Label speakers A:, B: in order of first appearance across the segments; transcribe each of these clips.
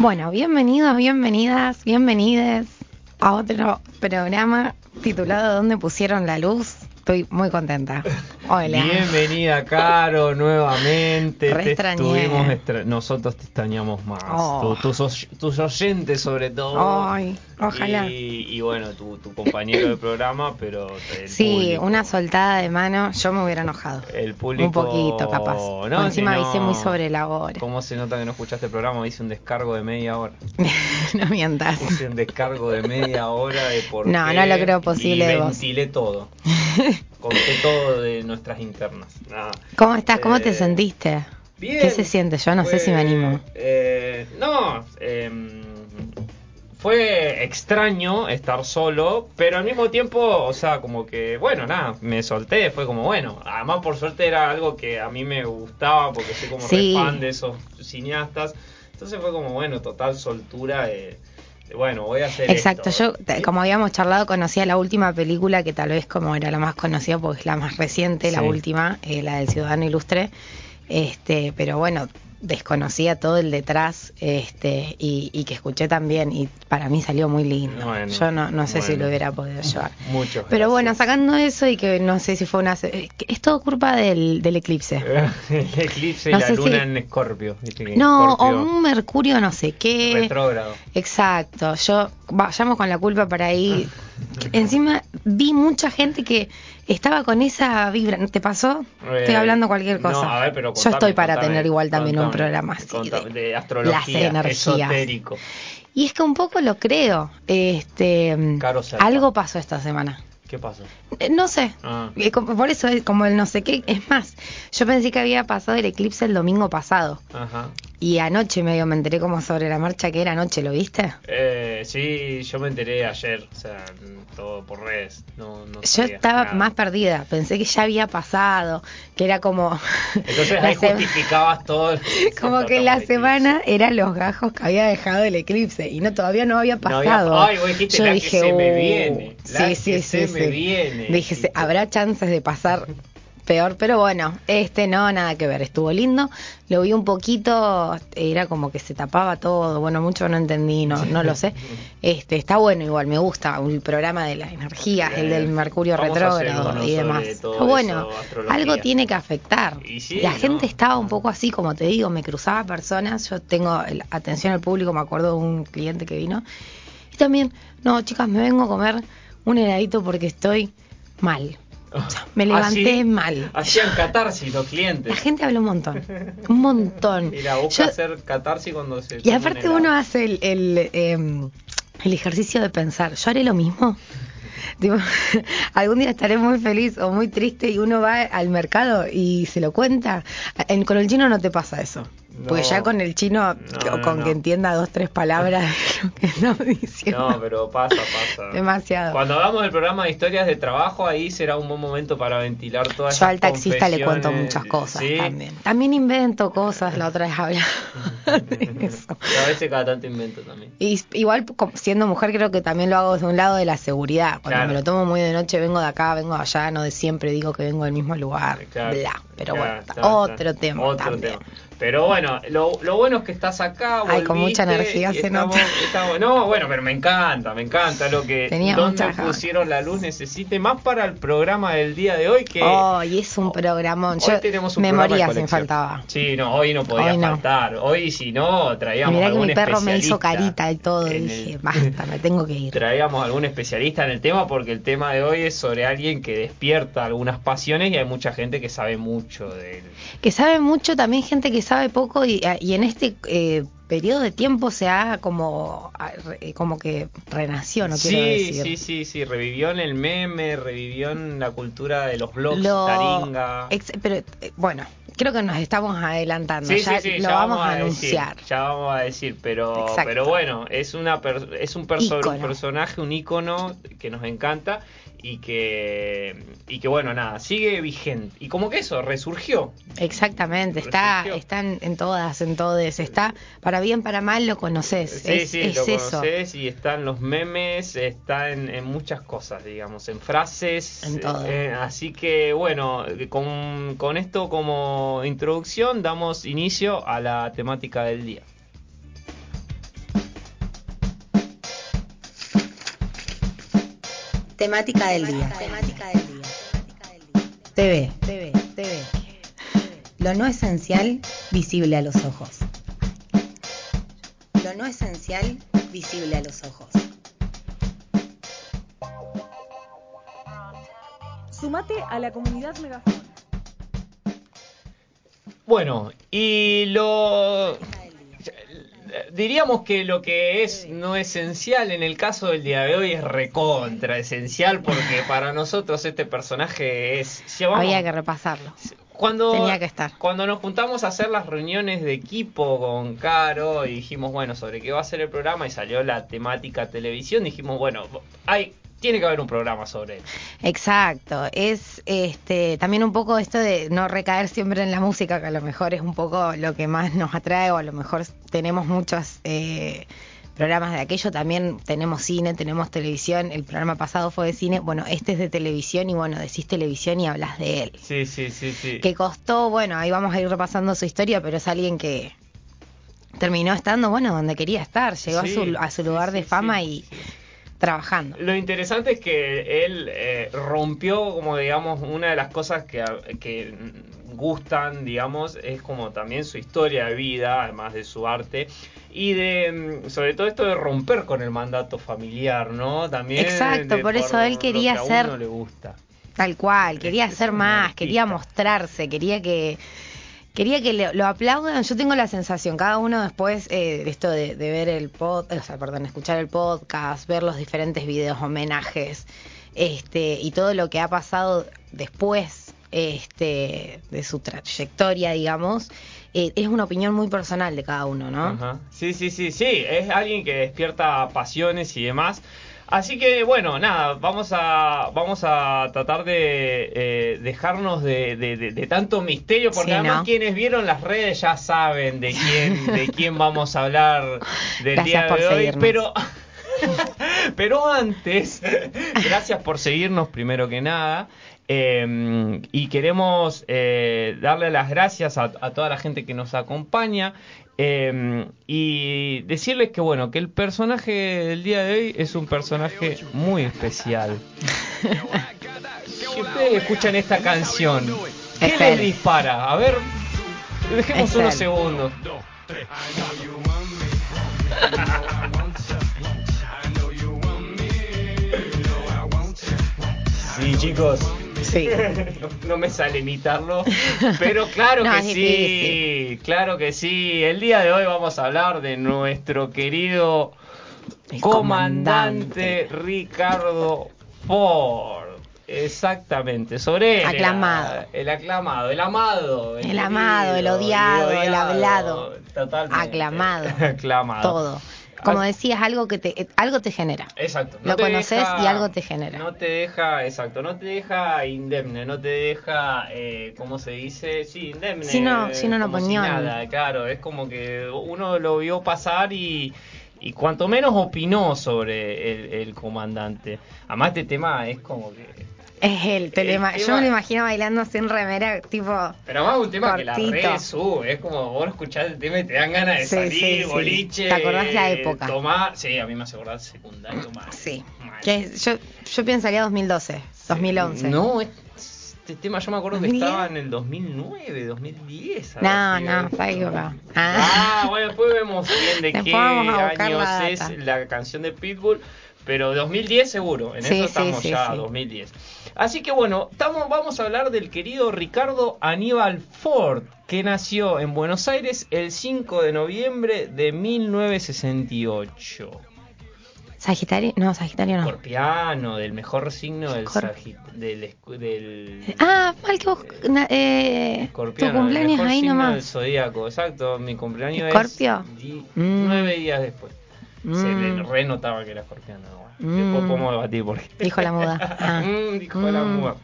A: Bueno, bienvenidos, bienvenidas, bienvenides a otro programa titulado ¿Dónde pusieron la luz? Estoy muy contenta. Hola.
B: Bienvenida, Caro, nuevamente.
A: Re
B: Te
A: extrañé.
B: estuvimos extra- Nosotros te extrañamos más.
A: Oh.
B: Tu- tus, tus oyentes, sobre todo.
A: Ay, ojalá.
B: Y, y bueno, tu, tu compañero de programa, pero. el
A: Sí,
B: público.
A: una soltada de mano, yo me hubiera enojado.
B: El público.
A: Un poquito, capaz.
B: No,
A: encima
B: si
A: avisé muy sobre la hora.
B: ¿Cómo se nota que no escuchaste el programa? Hice un descargo de media hora.
A: no mientas.
B: Hice un descargo de media hora de por
A: No,
B: qué
A: no lo creo posible
B: y ventilé todo. Conté todo de nuestras internas. Nada.
A: ¿Cómo estás? ¿Cómo te
B: Eh,
A: sentiste?
B: Bien.
A: ¿Qué se siente? Yo no sé si me animo.
B: eh, no, em, fue extraño estar solo, pero al mismo tiempo, o sea, como que, bueno, nada, me solté, fue como, bueno, además por suerte era algo que a mí me gustaba, porque soy como
A: Sí.
B: re fan de esos cineastas, entonces fue como, bueno, total soltura de, de, bueno, voy a hacer
A: Exacto,
B: esto.
A: yo, como habíamos charlado, conocía la última película que tal vez como era la más conocida porque es la más reciente, la última, eh, la del Ciudadano Ilustre, este, pero bueno, desconocía todo el detrás este y, y que escuché también y para mí salió muy lindo.
B: Bueno,
A: yo no, no sé si lo hubiera podido llevar.
B: Mucho.
A: Pero bueno, sacando eso y que no sé si fue una... Es todo culpa del, del eclipse.
B: El eclipse
A: No
B: y la luna
A: si-
B: en Escorpio.
A: No, o un mercurio no sé qué.
B: retrógrado.
A: Exacto, yo vayamos con la culpa para ahí. Encima vi mucha gente que estaba con esa vibra. ¿No te pasó? Estoy
B: Eh,
A: hablando cualquier
B: no,
A: cosa.
B: a ver, pero
A: yo estoy para
B: contame,
A: tener igual también un programa así de,
B: de astrología,
A: las
B: esotérico.
A: Y es que un poco lo creo. Este, algo pasó esta semana.
B: ¿Qué pasó?
A: Eh, No sé.
B: Ah.
A: Eh, Por eso es como el no sé qué. Es más, yo pensé que había pasado el eclipse el domingo pasado.
B: Ajá.
A: Y anoche medio me enteré como sobre la marcha que era anoche, ¿lo viste?
B: Eh, sí, yo me enteré ayer, o sea, todo por redes. No, no
A: Yo estaba
B: nada.
A: más perdida, pensé que ya había pasado, que era como...
B: Entonces ahí
A: se-
B: justificabas todo. el-
A: Como que la semana eran los gajos que había dejado el eclipse y no todavía no había
B: No
A: pasado.
B: había- ay, vos dijiste,
A: Yo
B: la que
A: dije,
B: se me
A: "Uh".
B: viene, la
A: sí,
B: que
A: sí,
B: se
A: sí,
B: me
A: sí.
B: viene.
A: Dije, "Se-
B: Y-
A: habrá chances de pasar peor, pero bueno, este no, nada que ver, estuvo lindo. Lo vi un poquito, era como que se tapaba todo, bueno, mucho no entendí, no, no lo sé. Este, está bueno igual, me gusta el programa de las energías, el del Mercurio retrógrado y demás. Está bueno,
B: eso,
A: algo tiene que afectar.
B: Sí,
A: La
B: ¿no?
A: gente estaba un poco así, como te digo, me cruzaba personas, yo tengo el- atención al público, me acuerdo de un cliente que vino. Y también, no, chicas, me vengo a comer un heladito porque estoy mal. O sea, me levanté
B: Así-
A: mal.
B: Hacían catarsis los
A: La
B: clientes.
A: gente habla un montón, un montón.
B: Mira, busca
A: Yo-
B: hacer catarsis cuando se.
A: y aparte uno hace el, el, em, el ejercicio de pensar, ¿yo haré lo mismo? Tipo, algún día estaré muy feliz o muy triste y uno va al mercado y se lo cuenta. En- con el chino no te pasa eso.
B: No.
A: ya con el chino,
B: No,
A: con
B: no.
A: que entienda dos, tres palabras de lo que estamos diciendo.
B: No, pero pasa, pasa.
A: Demasiado.
B: Cuando hagamos el programa de historias de trabajo, ahí será un buen momento para ventilar todas
A: Yo
B: esas
A: al taxista le cuento muchas cosas
B: ¿Sí?
A: también. También invento cosas, la otra vez hablaba de eso.
B: A veces cada tanto invento también.
A: Y igual siendo mujer creo que también lo hago desde un lado de la seguridad. Cuando
B: Claro.
A: me lo tomo muy de noche, vengo de acá, vengo de allá, no de siempre digo que vengo del mismo lugar.
B: Claro,
A: bla. Pero
B: claro,
A: bueno,
B: está,
A: otro
B: está.
A: tema
B: Otro
A: también.
B: tema. Pero bueno, lo, lo bueno es que estás acá.
A: Ay, con
B: volviste,
A: mucha energía se
B: estamos-
A: nota.
B: estamos- no, bueno, pero me encanta, me encanta lo que
A: Tenía
B: donde pusieron la luz necesite más para el programa del día de hoy que
A: Oh, y es un programón. Yo
B: Hoy tenemos un
A: me moría si me faltaba.
B: Sí, no, hoy no podía
A: Hoy no.
B: faltar. Hoy si no, traíamos
A: mirá que mi perro me hizo carita y todo. Y dije,
B: el-
A: basta, me tengo que ir.
B: Traíamos algún especialista en el tema porque el tema de hoy es sobre alguien que despierta algunas pasiones y hay mucha gente que sabe mucho de él.
A: Que sabe mucho, también gente que sabe poco y, y en este eh, periodo de tiempo se ha como, re- como que renació, no quiero
B: sí,
A: decir.
B: sí, sí, sí, revivió en el meme, revivió en la cultura de los blogs,
A: Lo-
B: taringa.
A: ex- pero eh, bueno, creo que nos estamos adelantando.
B: Sí,
A: ya
B: sí, sí,
A: lo
B: ya
A: vamos, a
B: decir,
A: anunciar.
B: ya vamos a decir, pero,
A: Exacto.
B: pero bueno, es una per- es un, perso-
A: Ícono.
B: un personaje, un ícono que nos encanta y que y que bueno, nada, sigue vigente. Y como que eso, resurgió.
A: Exactamente, está,
B: Resurgió.
A: está en, en todas, en todes, está para bien, para mal lo conoces,
B: Sí,
A: es,
B: sí,
A: es
B: lo
A: eso.
B: conoces y está en los memes, está en, en muchas cosas, digamos, en frases.
A: En todo.
B: eh, así que bueno, con, con esto como introducción damos inicio a la temática del día.
A: Temática del día. TV, TV, TV. Lo no esencial visible a los ojos. Lo no esencial visible a los ojos.
C: Sumate a la comunidad Megafon.
B: Bueno, y lo diríamos que lo que es no esencial en el caso del día de hoy es recontra esencial porque para nosotros este personaje es si vamos-
A: Había que repasarlo.
B: cuando
A: tenía que estar.
B: cuando nos juntamos a hacer las reuniones de equipo con Caro y dijimos bueno sobre qué va a ser el programa y salió la temática televisión dijimos bueno hay tiene que haber un programa sobre él.
A: Exacto, es este también un poco esto de no recaer siempre en la música, que a lo mejor es un poco lo que más nos atrae, o a lo mejor tenemos muchos eh, programas de aquello, también tenemos cine, tenemos televisión, el programa pasado fue de cine, bueno, este es de televisión y bueno, decís televisión y hablas de él.
B: sí sí sí sí.
A: Que costó, bueno, ahí vamos a ir repasando su historia, pero es alguien que terminó estando, bueno, donde quería estar, llegó
B: Sí,
A: a su, a su lugar
B: sí,
A: de fama
B: sí,
A: y. trabajando.
B: Lo interesante es que él eh, rompió, como digamos, una de las cosas que, que gustan, digamos, es como también su historia de vida, además de su arte, y de, mm, sobre todo esto de romper con el mandato familiar, ¿no? También.
A: Exacto, por eso él
B: lo
A: quería
B: que a
A: ser-
B: uno le gusta.
A: Tal cual, quería
B: Es
A: hacer más,
B: artista.
A: quería mostrarse, quería que quería que lo aplaudan. Yo tengo la sensación, cada uno después eh, esto de, de ver el pod, o sea, perdón, escuchar el podcast, ver los diferentes videos, homenajes, este y todo lo que ha pasado después este de su trayectoria, digamos, eh, es una opinión muy personal de cada uno, ¿no?
B: Ajá. Sí, sí, sí, sí, es alguien que despierta pasiones y demás. Así que bueno, nada, vamos a vamos a tratar de eh, dejarnos de, de- de- de tanto misterio, porque
A: Sí,
B: además
A: ¿no?
B: quienes vieron las redes ya saben de quién de quién vamos a hablar del
A: Gracias
B: día
A: por
B: de hoy,
A: seguirnos.
B: pero pero antes, gracias por seguirnos primero que nada. eh, y queremos eh, darle las gracias a, a toda la gente que nos acompaña eh, y decirles que bueno que el personaje del día de hoy es un personaje muy especial. Si ustedes escuchan esta canción, ¿qué
A: Es
B: les
A: él.
B: dispara? A ver, dejemos
A: Es
B: unos
A: él.
B: segundos. Sí, chicos.
A: Sí.
B: No, no me sale imitarlo, pero claro
A: No,
B: que sí, claro que sí. El día de hoy vamos a hablar de nuestro querido
A: El
B: comandante,
A: comandante.
B: Ricardo Ford. Exactamente, sobre él.
A: Aclamado.
B: El aclamado, el amado.
A: El amado, el odiado, el hablado.
B: Totalmente.
A: Aclamado.
B: Aclamado.
A: Todo. Como decías, algo que te algo te genera.
B: Exacto.
A: Lo conoces y algo te genera.
B: No te deja, exacto, no te deja indemne, no te deja, eh, ¿cómo se dice? Sí, indemne.
A: Sin no-
B: si
A: opinión.
B: nada, claro, es como que uno lo vio pasar y, y cuanto menos opinó sobre el, el comandante. Además, este tema es como que.
A: Es telema.
B: El
A: Yo
B: tema-
A: me lo imagino bailando sin remera, tipo.
B: Pero además un tema que la
A: Cortito.
B: red sube, es como vos escuchás el tema y te dan ganas de
A: Sí,
B: salir,
A: sí, sí.
B: boliche.
A: ¿Te acordás la época?
B: Tomar, sí, a mí me hace acordar secundario mal.
A: Sí.
B: mal.
A: Que yo, yo pensaría 2012, 2011.
B: No, este tema yo me acuerdo que
A: 2010.
B: estaba en el 2009, 2010.
A: No, no, está equivocado.
B: Ah, bueno, después vemos bien de
A: Después
B: qué años
A: la
B: es la canción de Pitbull. Pero 2010 seguro, en
A: Sí,
B: eso estamos
A: sí,
B: ya,
A: sí.
B: 2010. Así que bueno, estamos, vamos a hablar del querido Ricardo Aníbal Ford, que nació en Buenos Aires el 5 de noviembre de 1968.
A: Sagitario, no, Sagitario no.
B: Escorpiano, del mejor signo del, del, del
A: Ah, mal que vos, eh, tu
B: el
A: cumpleaños
B: mejor
A: ahí
B: signo del
A: nomás.
B: zodíaco, exacto. Mi cumpleaños es di-
A: Mm.
B: nueve días después. Se
A: Mm.
B: le renotaba que era escorpiano. bueno.
A: Mm.
B: Después podemos debatir por qué.
A: Dijo la muda. Ah.
B: Mm, dijo la
A: Mm.
B: muda.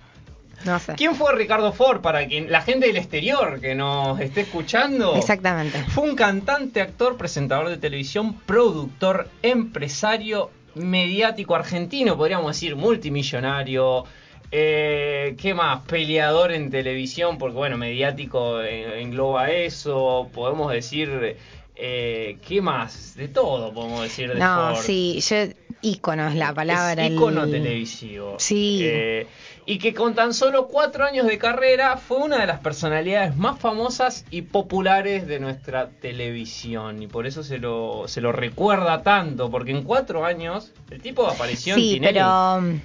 A: No sé.
B: ¿Quién fue Ricardo Ford para quien la gente del exterior que nos esté escuchando?
A: Exactamente.
B: Fue un cantante, actor, presentador de televisión, productor, empresario, mediático argentino, podríamos decir, multimillonario. Eh, ¿Qué más? Peleador en televisión, porque bueno, mediático eh, engloba eso. Podemos decir, eh, ¿qué más? De todo podemos decir de
A: No,
B: Ford.
A: sí, yo, ícono es la palabra.
B: Es ícono
A: el-
B: televisivo.
A: Sí.
B: Eh, y que con tan solo cuatro años de carrera fue una de las personalidades más famosas y populares de nuestra televisión. Y por eso se lo, se lo recuerda tanto, porque en cuatro años el tipo apareció
A: Sí,
B: en Tinelli.
A: pero. mm,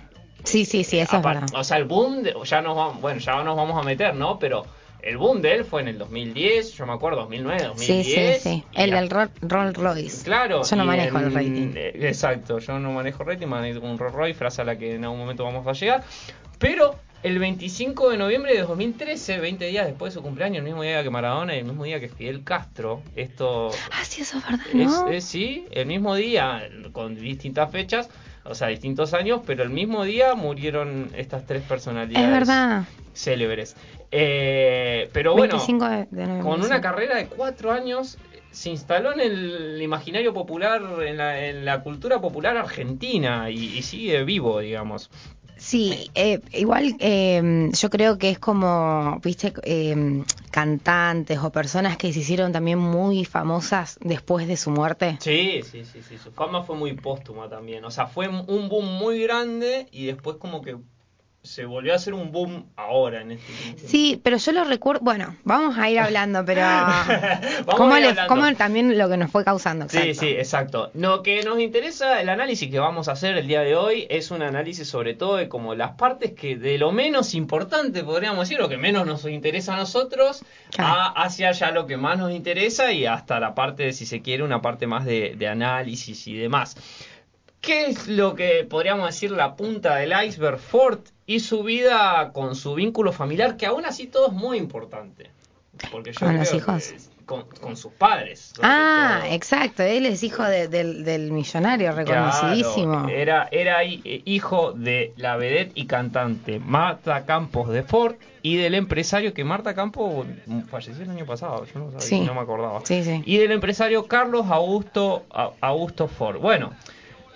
A: Sí, sí, sí, eso es verdad.
B: O sea, el boom, de- ya nos vamos, bueno, ya nos vamos a meter, ¿no? Pero el boom de él fue en el 2010, yo me acuerdo, 2009,
A: Sí,
B: 2010.
A: sí, sí.
B: y
A: El del Ro- Rolls Royce.
B: Claro.
A: Yo no manejo el
B: en-
A: rating.
B: eh, Exacto, yo no manejo rating, manejo un Rolls Royce, frase a la que en algún momento vamos a llegar. Pero el 25 de noviembre de 2013, 20 días después de su cumpleaños, el mismo día que Maradona y el mismo día que Fidel Castro, esto
A: Ah, sí, eso es verdad,
B: es,
A: ¿no?
B: es- sí, el mismo día, con distintas fechas, o sea, distintos años, pero el mismo día murieron estas tres personalidades
A: Es verdad.
B: célebres. Eh, pero bueno,
A: 25 de, de noviembre.
B: con una carrera de cuatro años se instaló en el imaginario popular, en la, en la cultura popular argentina y, y sigue vivo, digamos.
A: Sí, eh, igual eh, yo creo que es como, viste, eh, cantantes o personas que se hicieron también muy famosas después de su muerte.
B: Sí, sí, sí, sí, su fama fue muy póstuma también. O sea, fue un boom muy grande y después como que se volvió a hacer un boom ahora en este tiempo.
A: Sí, pero yo lo recuerdo, bueno, vamos a ir hablando, pero ¿cómo,
B: a ir
A: le-
B: hablando.
A: cómo también lo que nos fue causando?
B: Sí,
A: exacto.
B: sí, exacto. Lo que nos interesa, el análisis que vamos a hacer el día de hoy es un análisis sobre todo de como las partes que de lo menos importante, podríamos decir, lo que menos nos interesa a nosotros,
A: Claro.
B: a- hacia ya lo que más nos interesa y hasta la parte, de, si se quiere, una parte más de, de análisis y demás. ¿Qué es lo que podríamos decir la punta del iceberg Ford y su vida con su vínculo familiar, que aún así todo es muy importante? Porque yo
A: ¿Con los
B: creo
A: hijos?
B: que- con, con sus padres.
A: Ah,
B: todo.
A: exacto, él es hijo de- del, del millonario reconocidísimo.
B: Claro, era, era eh, hijo de la vedette y cantante Marta Campos de Ford y del empresario que Marta Campos falleció el año pasado, yo no sabía,
A: Sí.
B: no me acordaba.
A: Sí, sí.
B: Y del empresario Carlos Augusto, Augusto Ford. Bueno,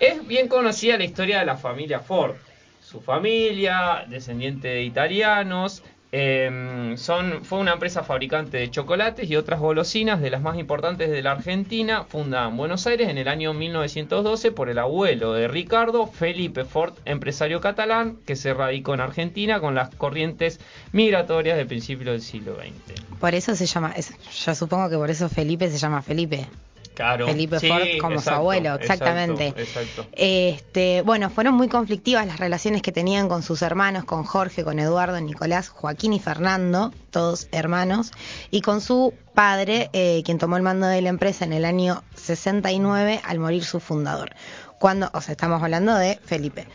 B: es bien conocida la historia de la familia Ford. Su familia, descendiente de italianos, eh, son, fue una empresa fabricante de chocolates y otras golosinas de las más importantes de la Argentina, fundada en Buenos Aires en el año 1912 por el abuelo de Ricardo, Felipe Ford, empresario catalán que se radicó en Argentina con las corrientes migratorias de principios del siglo XX.
A: Por eso se llama, es- yo supongo que por eso Felipe se llama Felipe.
B: Claro,
A: Felipe
B: sí,
A: Ford como su abuelo,
B: exacto,
A: exactamente.
B: exacto.
A: Este, bueno, fueron muy conflictivas las relaciones que tenían con sus hermanos, con Jorge, con Eduardo, Nicolás, Joaquín y Fernando, todos hermanos, y con su padre, eh, quien tomó el mando de la empresa en el año 69 al morir su fundador. Cuando, o sea, estamos hablando de Felipe.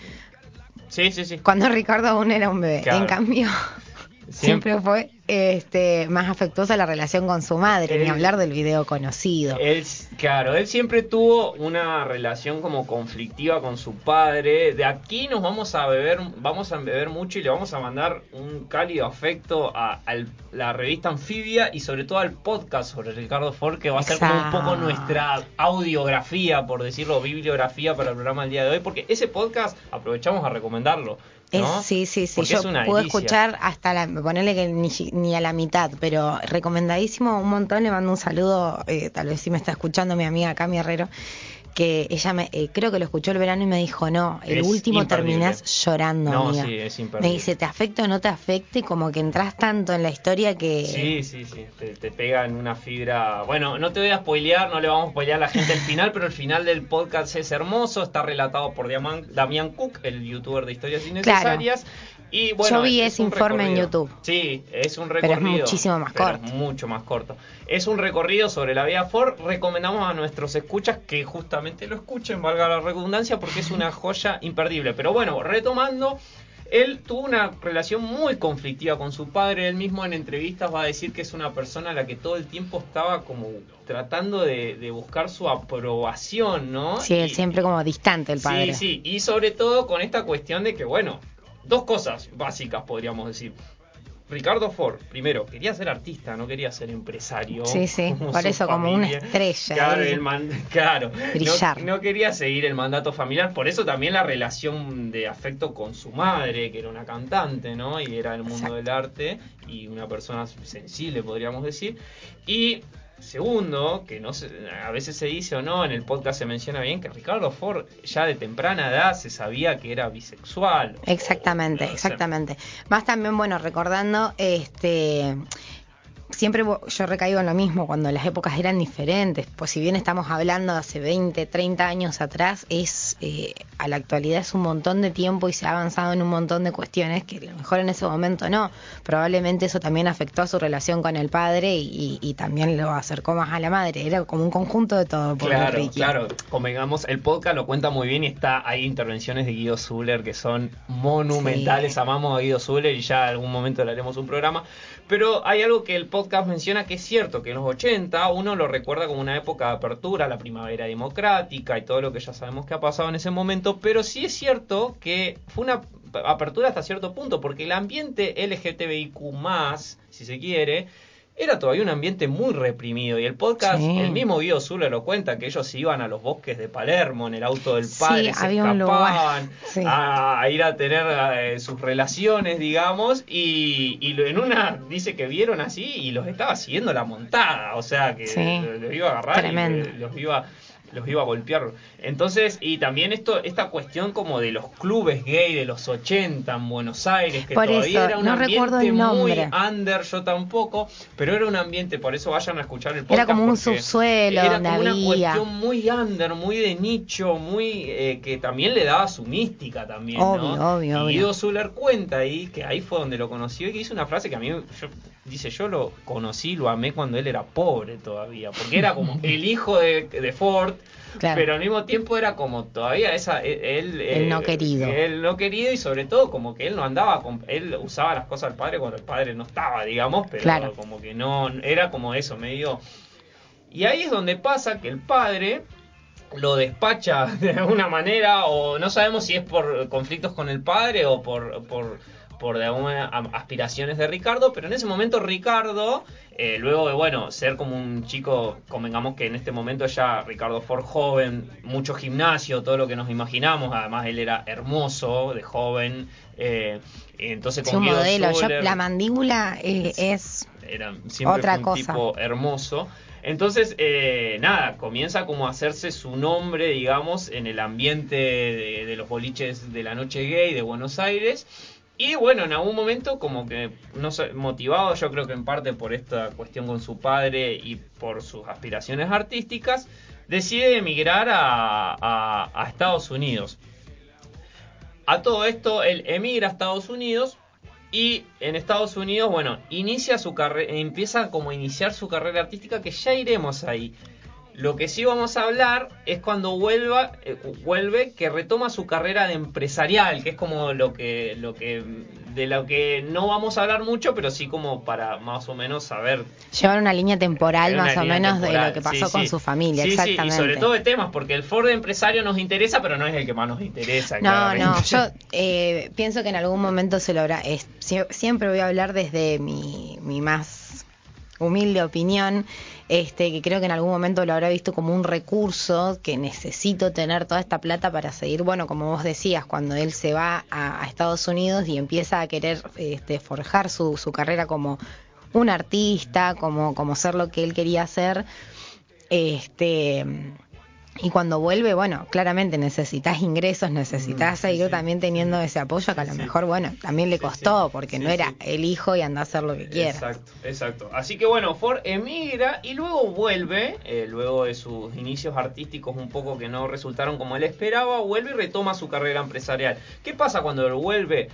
B: Sí, sí, sí.
A: Cuando Ricardo aún era un bebé.
B: Claro.
A: En cambio, siempre fue este, más afectuosa la relación con su madre,
B: Él-
A: ni hablar del video conocido.
B: Él, claro, él siempre tuvo una relación como conflictiva con su padre. De aquí nos vamos a beber, vamos a beber mucho y le vamos a mandar un cálido afecto a, la revista Anfibia y sobre todo al podcast sobre Ricardo Ford, que va a ser como un poco nuestra audiografía, por decirlo, bibliografía para el programa del día de hoy, porque ese podcast aprovechamos a recomendarlo.
A: Sí, sí, sí.
B: Porque
A: Yo puedo escuchar hasta la. Ponerle que ni, ni a la mitad, pero recomendadísimo un montón. Le mando un saludo. eh, tal vez si me está escuchando mi amiga Cami Herrero. Que ella me. eh, creo que lo escuchó el verano y me dijo: No, el
B: Es
A: último terminás llorando,
B: No,
A: amiga.
B: sí, es
A: me
B: imperdible.
A: dice: ¿te afecta o no te afecte? Como que entras tanto en la historia que.
B: Sí, sí, sí, te, te pega en una fibra. Bueno, no te voy a spoilear, no le vamos a spoilear a la gente el final, pero el final del podcast es hermoso, está relatado por Damián Cook, el youtuber de historias innecesarias. Y bueno,
A: Yo vi
B: es
A: ese informe en
B: recorrido.
A: YouTube.
B: Sí, es un
A: Pero es
B: recorrido.
A: muchísimo más corto.
B: es mucho más corto. Es un recorrido sobre la vida Ford. Recomendamos a nuestros escuchas que justamente lo escuchen, valga la redundancia, porque es una joya imperdible. Pero bueno, retomando. Él tuvo una relación muy conflictiva con su padre. Él mismo en entrevistas va a decir que es una persona a la que todo el tiempo estaba como tratando de, de buscar su aprobación, ¿no?
A: Sí, él
B: Y-
A: siempre como distante el padre.
B: Sí, sí, y sobre todo con esta cuestión de que, bueno, dos cosas básicas podríamos decir. Ricardo Ford, primero, quería ser artista, no quería ser empresario.
A: Sí, sí, por eso como una estrella,
B: Claro,
A: él.
B: el man- claro.
A: Brillar.
B: No, no quería seguir el mandato familiar, por eso también la relación de afecto con su madre, que era una cantante, ¿no? Y era el mundo
A: Exacto.
B: del arte y una persona sensible, podríamos decir. Y segundo, que no se- a veces se dice o no, en el podcast se menciona bien que Ricardo Ford ya de temprana edad se sabía que era bisexual.
A: Exactamente,
B: O
A: exactamente. Más también, bueno, recordando, este, siempre yo recaigo en lo mismo, cuando las épocas eran diferentes, pues si bien estamos hablando de hace 20, 30 años atrás, es eh, a la actualidad es un montón de tiempo y se ha avanzado en un montón de cuestiones que a lo mejor en ese momento no. Probablemente eso también afectó a su relación con el padre y, y también lo acercó más a la madre. Era como un conjunto de todo. pobre
B: Claro, claro. Convengamos, el podcast lo cuenta muy bien y está hay intervenciones de Guido Zuller que son monumentales.
A: Sí.
B: Amamos a Guido Zuller y ya algún momento le haremos un programa. Pero hay algo que el podcast menciona que es cierto, que en los 80 uno lo recuerda como una época de apertura, la primavera democrática y todo lo que ya sabemos que ha pasado en ese momento. Pero sí es cierto que fue una apertura hasta cierto punto, porque el ambiente LGTBIQ, si se quiere, era todavía un ambiente muy reprimido. Y el podcast,
A: Sí.
B: el mismo Guido Zuller lo cuenta, que ellos iban a los bosques de Palermo en el auto del padre,
A: Sí,
B: se escapaban
A: Sí.
B: a, a ir a tener eh, sus relaciones, digamos, y, y lo- en una dice que vieron así y los estaba siguiendo la montada, o sea que los, los iba a agarrar
A: Tremendo.
B: y los iba los iba a golpear. Entonces, y también esto esta cuestión como de los clubes gay de los 80 en Buenos Aires, que
A: Por
B: todavía
A: eso,
B: era un
A: no
B: ambiente
A: el
B: muy under, yo tampoco, pero era un ambiente, por eso vayan a escuchar el podcast.
A: Era como un subsuelo
B: era como una
A: había.
B: cuestión muy under, muy de nicho, muy eh, que también le daba su mística también,
A: Obvio,
B: ¿no?
A: obvio,
B: y
A: obvio.
B: Guido Zuller cuenta ahí que ahí fue donde lo conoció y que hizo una frase que a mí yo- dice yo lo conocí, lo amé cuando él era pobre todavía, porque era como el hijo de, de Ford.
A: Claro.
B: Pero al mismo tiempo era como todavía esa e, él
A: El no
B: eh,
A: querido.
B: él no querido y sobre todo como que él no andaba con, él usaba las cosas del padre cuando el padre no estaba digamos pero
A: Claro.
B: como que no era como eso medio y ahí es donde pasa que el padre lo despacha de alguna manera o no sabemos si es por conflictos con el padre o por por por de alguna aspiraciones de Ricardo, pero en ese momento Ricardo, eh, luego de bueno, ser como un chico, convengamos que en este momento ya Ricardo Ford joven, mucho gimnasio, todo lo que nos imaginamos, además él era hermoso, de joven, eh, entonces con Guido
A: modelo. Yo- la mandíbula eh, es
B: era siempre
A: Otra
B: fue un
A: cosa.
B: tipo hermoso. Entonces, eh, nada, comienza como a hacerse su nombre, digamos, en el ambiente de, de los boliches de la noche gay de Buenos Aires. Y bueno, en algún momento como que, no sé, motivado yo creo que en parte por esta cuestión con su padre y por sus aspiraciones artísticas, decide emigrar a, a- a Estados Unidos. A todo esto, él emigra a Estados Unidos y en Estados Unidos, bueno, inicia su carrera, empieza como a iniciar su carrera artística, que ya iremos ahí. Lo que sí vamos a hablar es cuando vuelva, eh, vuelve, que retoma su carrera de empresarial, que es como lo que, lo que, de lo que no vamos a hablar mucho, pero sí como para más o menos saber
A: llevar una línea temporal
B: una
A: más o menos de lo que pasó
B: Sí,
A: con
B: sí.
A: su familia,
B: Sí, sí,
A: exactamente.
B: y sobre todo de temas, porque el Ford de empresario nos interesa, pero no es el que más nos interesa.
A: No, no, yo eh, pienso que en algún momento se logra. es- sie- siempre voy a hablar desde mi, mi más humilde opinión, este, que creo que en algún momento lo habrá visto como un recurso que necesito tener toda esta plata para seguir, bueno, como vos decías, cuando él se va a, Estados Unidos y empieza a querer este, forjar su, su carrera como un artista, como, como ser lo que él quería hacer, este y cuando vuelve, bueno, claramente necesitas ingresos, necesitas
B: Mm, sí,
A: seguir
B: sí.
A: también teniendo ese apoyo que a lo
B: sí.
A: mejor, bueno, también le costó porque no era el hijo y anda a hacer lo que quiera.
B: Exacto, exacto. Así que bueno, Ford emigra y luego vuelve, eh, luego de sus inicios artísticos un poco que no resultaron como él esperaba, vuelve y retoma su carrera empresarial. ¿Qué pasa cuando él vuelve?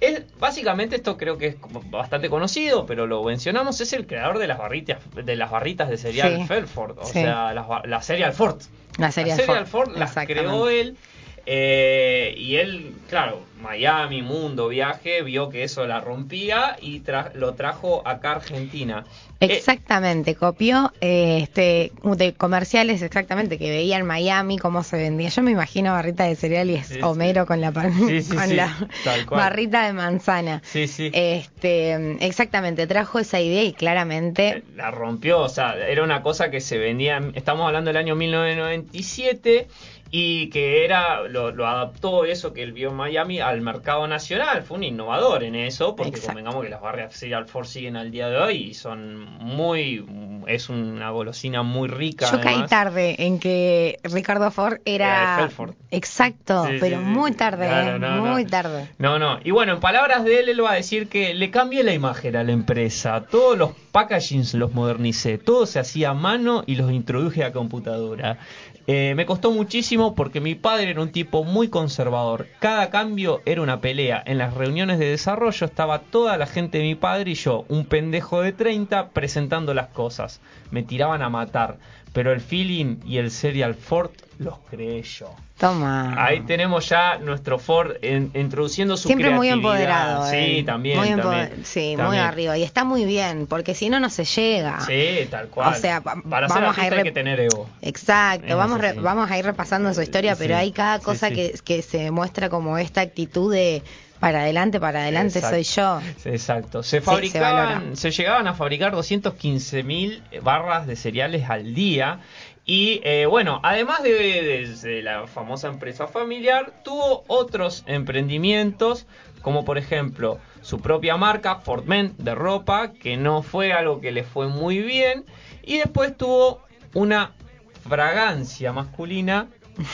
B: Es, básicamente esto creo que es bastante conocido, pero lo mencionamos, es el creador de las barritas de las barritas de cereal. Felford, o sea, las la cereal Ford.
A: La serie
B: Cereal Ford las
A: Exactamente.
B: creó él eh, y él, claro, Miami, mundo, viaje, vio que eso la rompía y tra- lo trajo acá a Argentina. Eh,
A: Exactamente, copió eh, este de comerciales exactamente que veía en Miami cómo se vendía. Yo me imagino barrita de cereal y es
B: Sí, sí.
A: Homero con la
B: Sí,
A: con la barrita de manzana.
B: Sí, sí.
A: Este, exactamente, trajo esa idea y claramente
B: la rompió, o sea, era una cosa que se vendía, estamos hablando del año 1997 y que era, lo, lo adaptó eso que él vio en Miami al mercado nacional, fue un innovador en eso, porque
A: Exacto.
B: convengamos que las barras Cereal Force siguen al día de hoy y son muy, es una golosina muy rica.
A: yo caí tarde en que Ricardo Ford
B: Era
A: era,
B: de
A: exacto,
B: Sí,
A: pero
B: sí.
A: muy tarde,
B: Claro,
A: eh,
B: no,
A: muy
B: no.
A: tarde.
B: No, no. Y bueno, en palabras de él, él va a decir que le cambié la imagen a la empresa. Todos los packagings los modernicé. Todo se hacía a mano y los introduje a computadora. Eh, me costó muchísimo porque mi padre era un tipo muy conservador. Cada cambio era una pelea. En las reuniones de desarrollo estaba toda la gente de mi padre y yo, un pendejo de 30, presentando las cosas. Me tiraban a matar. Pero el feeling y el serial Ford los creé yo.
A: Toma.
B: Ahí tenemos ya nuestro Ford en- introduciendo su
A: Siempre muy empoderado.
B: Sí,
A: él.
B: también.
A: Muy
B: también,
A: sí, muy arriba. Y está muy bien, porque si no, no se llega.
B: Sí, tal cual.
A: O sea,
B: para ser
A: vamos a ir
B: hay que tener ego.
A: Exacto, vamos, re-
B: sí.
A: vamos a ir repasando su historia, pero hay cada cosa
B: sí.
A: Que, que se muestra como esta actitud de para adelante, para adelante
B: Exacto.
A: soy yo.
B: Exacto. Se fabricaban, se, llegaban a fabricar 215 mil barras de cereales al día. Y eh, bueno, además de, la famosa empresa familiar, tuvo otros emprendimientos, como por ejemplo su propia marca, Ford Men, de ropa, que no fue algo que le fue muy bien. Y después tuvo una fragancia masculina,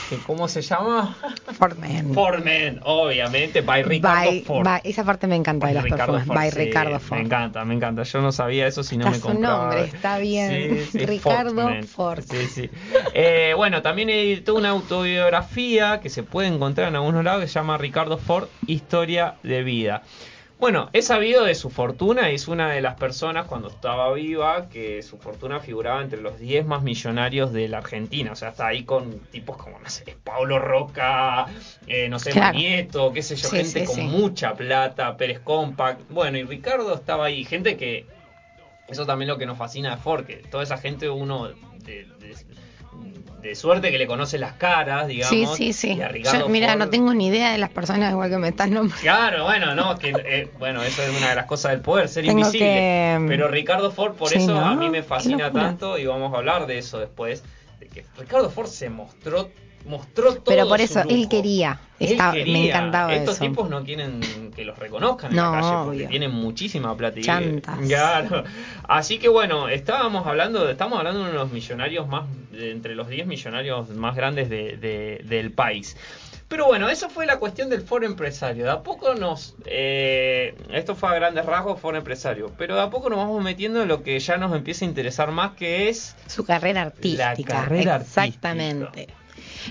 B: que ¿cómo se llama?
A: Ford Man.
B: Ford Men, obviamente, by Ricardo
A: By-
B: Ford.
A: by- esa parte me encanta de los
B: Ricardo. Ford,
A: By
B: sí,
A: Ricardo Ford.
B: Me encanta, me encanta. Yo no sabía eso si no me
A: su
B: compraba.
A: nombre, está bien. Ricardo.
B: Ford. Sí, sí. Eh, bueno, también editó una autobiografía que se puede encontrar en algunos lados que se llama Ricardo Ford, Historia de Vida. Bueno, he sabido de su fortuna y es una de las personas cuando estaba viva que su fortuna figuraba entre los 10 más millonarios de la Argentina. O sea, está ahí con tipos como, no sé, Pablo Roca, eh, no sé,
A: Claro.
B: Nieto, qué sé yo,
A: Sí,
B: gente
A: sí,
B: con
A: sí.
B: mucha plata, Pérez Compact. Bueno, y Ricardo estaba ahí, gente que eso también lo que nos fascina de Ford, que toda esa gente uno de, de- de suerte que le conoce las caras, digamos.
A: Sí, sí, sí. Yo, mira,
B: Ford-
A: no tengo ni idea de las personas igual que me están nombrando.
B: Claro, bueno, no, que eh, bueno, eso es una de las cosas del poder, ser
A: Tengo
B: invisible.
A: que-
B: Pero Ricardo Ford, por
A: Sí,
B: eso
A: ¿no?
B: a mí me fascina tanto y vamos a hablar de eso después, de que Ricardo Ford se mostró mostró todo
A: Pero por
B: su
A: eso, él quería.
B: Él
A: Estaba-
B: quería.
A: Me encantaba
B: Estos
A: eso.
B: tipos no quieren que los reconozcan en
A: No,
B: la calle porque
A: obvio.
B: tienen muchísima plata. y-
A: Chantas.
B: Claro. Así que bueno, estábamos hablando, estamos hablando de uno de los millonarios más, de entre los 10 millonarios más grandes de- de- del país. Pero bueno, eso fue la cuestión del foro empresario. De a poco nos. eh, esto fue a grandes rasgos, foro empresario. Pero de a poco nos vamos metiendo en lo que ya nos empieza a interesar más, que es.
A: Su carrera artística.
B: carrera
A: Exactamente.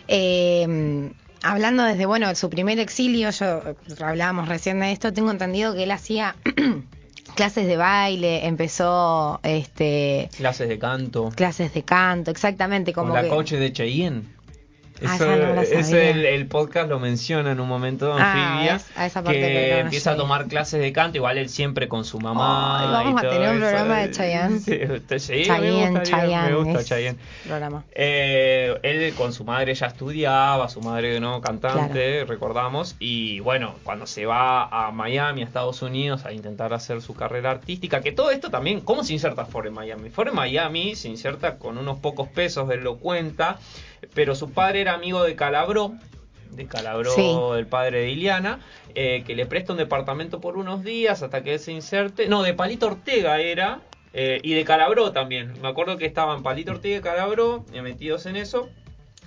A: Eh, hablando desde, bueno, su primer exilio, yo hablábamos recién de esto, tengo entendido que él hacía clases de baile, empezó este
B: Clases de canto.
A: clases de canto, exactamente, como
B: con la
A: que
B: coche de Cheyenne.
A: Ah,
B: Eso,
A: no
B: el, el podcast lo menciona en un momento
A: Ah,
B: Anfibia.
A: ¿ves? A esa parte
B: que
A: no,
B: empieza a tomar clases de canto, igual él siempre con su mamá.
A: Vamos
B: y
A: a tener un
B: eso.
A: programa de Chayanne.
B: Sí, usted- sí, me gustaría,
A: Chayanne,
B: me gusta Chayanne.
A: programa.
B: Eh, él con su madre ya estudiaba, su madre no cantante, recordamos, y bueno, cuando se va a Miami, a Estados Unidos, a intentar hacer su carrera artística, que todo esto también, ¿cómo se inserta Ford en Miami? Ford en Miami se inserta con unos pocos pesos, él lo cuenta, pero su padre era amigo de Calabró, de Calabró,
A: Sí.
B: el padre de Iliana, eh, que le presta un departamento por unos días hasta que él se inserte. No, de Palito Ortega era, eh, y de Calabró también. Me acuerdo que estaban Palito Ortega y Calabró eh, metidos en eso.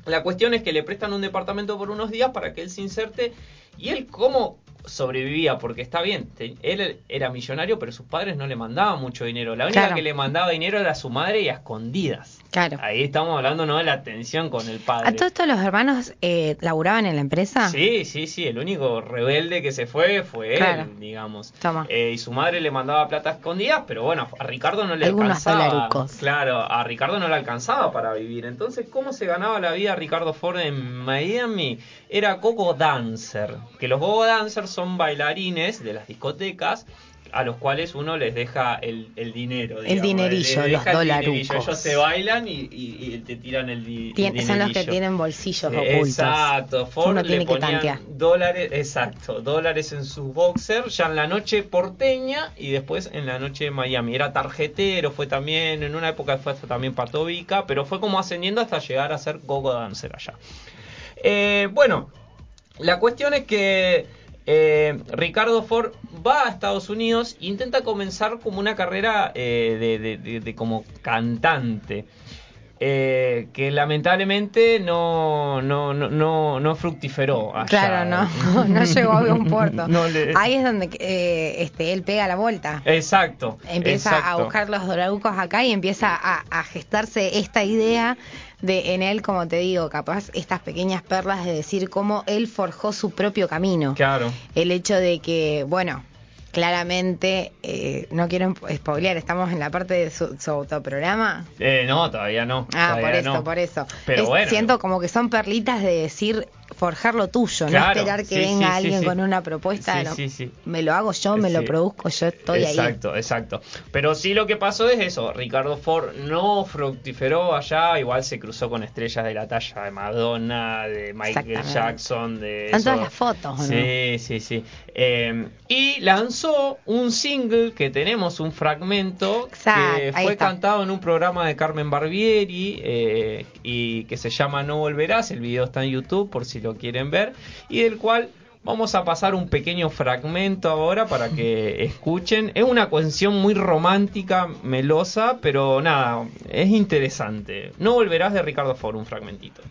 B: La cuestión es que le prestan un departamento por unos días para que él se inserte. Y él, como sobrevivía, porque está bien, te- él era millonario, pero sus padres no le mandaban mucho dinero. La única
A: Claro.
B: que le mandaba dinero era su madre y a escondidas.
A: Claro.
B: Ahí estamos hablando, ¿no? De la tensión con el padre.
A: ¿A todos estos los hermanos eh, laburaban en la empresa?
B: Sí, sí, sí, el único rebelde que se fue fue
A: Claro.
B: él, digamos.
A: Toma.
B: Eh, y su madre le mandaba plata a escondidas, pero bueno, a Ricardo no le
A: Algunos
B: alcanzaba.
A: dolarucos.
B: Claro, a Ricardo no le alcanzaba para vivir. Entonces, ¿cómo se ganaba la vida Ricardo Ford en Miami? Era gogo dancer, que los gogo dancers son bailarines de las discotecas a los cuales uno les deja el, el dinero.
A: El dinerillo, los dolarucos.
B: Ellos te bailan y, y- y te tiran el, di- el
A: son los que tienen bolsillos
B: Eh,
A: ocultos.
B: Exacto, Ford
A: Uno
B: le
A: tiene que
B: ponían
A: tantear.
B: dólares, exacto, dólares en sus boxers, ya en la noche porteña y después en la noche de Miami. Era tarjetero, fue también, en una época fue hasta también patovica, pero fue como ascendiendo hasta llegar a ser gogo dancer allá. Eh, bueno, la cuestión es que eh, Ricardo Ford va a Estados Unidos e intenta comenzar como una carrera eh, de, de- de- de como cantante. eh, que lamentablemente no, no, no, no, no fructiferó. allá.
A: Claro, no, no llegó a buen puerto.
B: No le-
A: Ahí es donde eh, este, él pega la vuelta.
B: Exacto.
A: Empieza a buscar los dorarucos acá y empieza a, a gestarse esta idea de en él, como te digo, capaz estas pequeñas perlas de decir cómo él forjó su propio camino.
B: Claro.
A: El hecho de que, bueno, claramente, eh, no quiero spoilear, estamos en la parte de su, su autoprograma.
B: Eh, no, todavía no.
A: Ah,
B: todavía
A: por eso,
B: no.
A: por eso.
B: Pero
A: Es-
B: bueno.
A: Siento como que son perlitas de decir forjar lo tuyo, no esperar que
B: sí,
A: venga
B: sí,
A: alguien
B: sí.
A: con una propuesta. No. Me lo hago yo, me lo produzco, yo estoy ahí.
B: exacto, exacto. Pero sí lo que pasó es eso. Ricardo Ford no fructiferó allá. Igual se cruzó con estrellas de la talla de Madonna, de Michael. Jackson, de
A: Están todas las fotos, ¿o no?
B: Sí, sí, sí. Eh, y lanzó un single que tenemos un fragmento
A: Exacto,
B: que fue cantado en un programa de Carmen Barbieri eh, y que se llama No Volverás. El video está en YouTube por si lo quieren ver. Y del cual vamos a pasar un pequeño fragmento ahora para que escuchen. Es una canción muy romántica, melosa, pero nada, es interesante. No Volverás de Ricardo Ford, un fragmentito.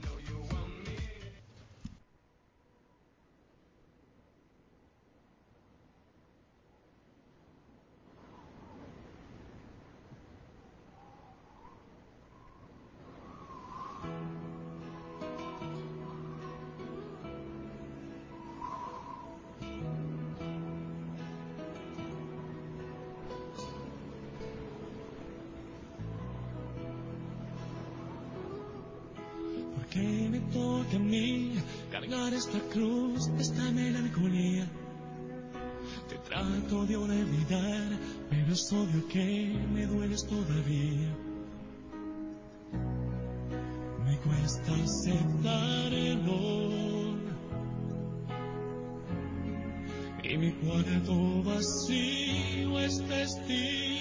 D: Cuarto vacío es testigo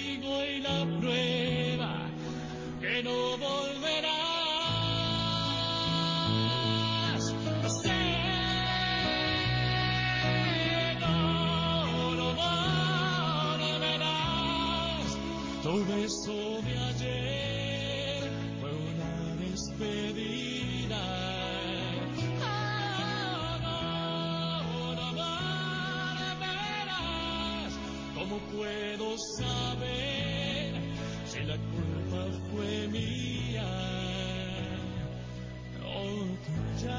D: puedo saber si la culpa fue mía o tuya?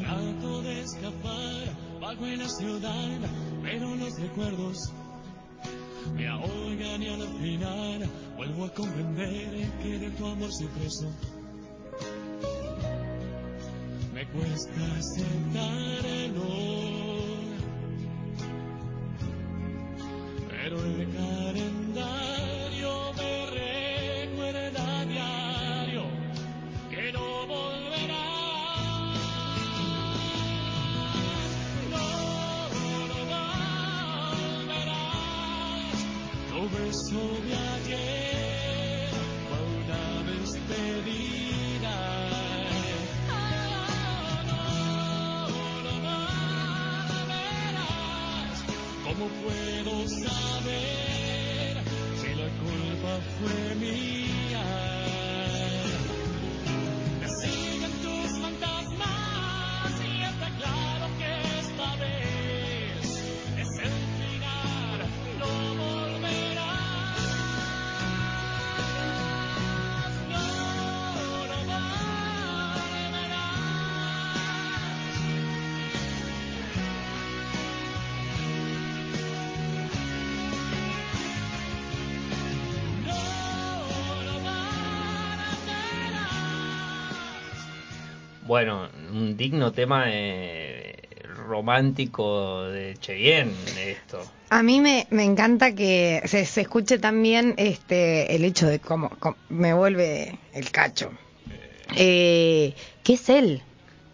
D: Trato de escapar bajo en la ciudad, pero los recuerdos me ahogan y al final vuelvo a comprender que de tu amor soy preso. Cuesta pero el calendario me recuerda diario que no volverás. No, no. Tu beso ayer
B: bueno, un digno tema de- romántico de Cheyenne esto.
A: A mí me, me encanta que se, se escuche también este, el hecho de cómo, cómo me vuelve el cacho. Eh, que es él.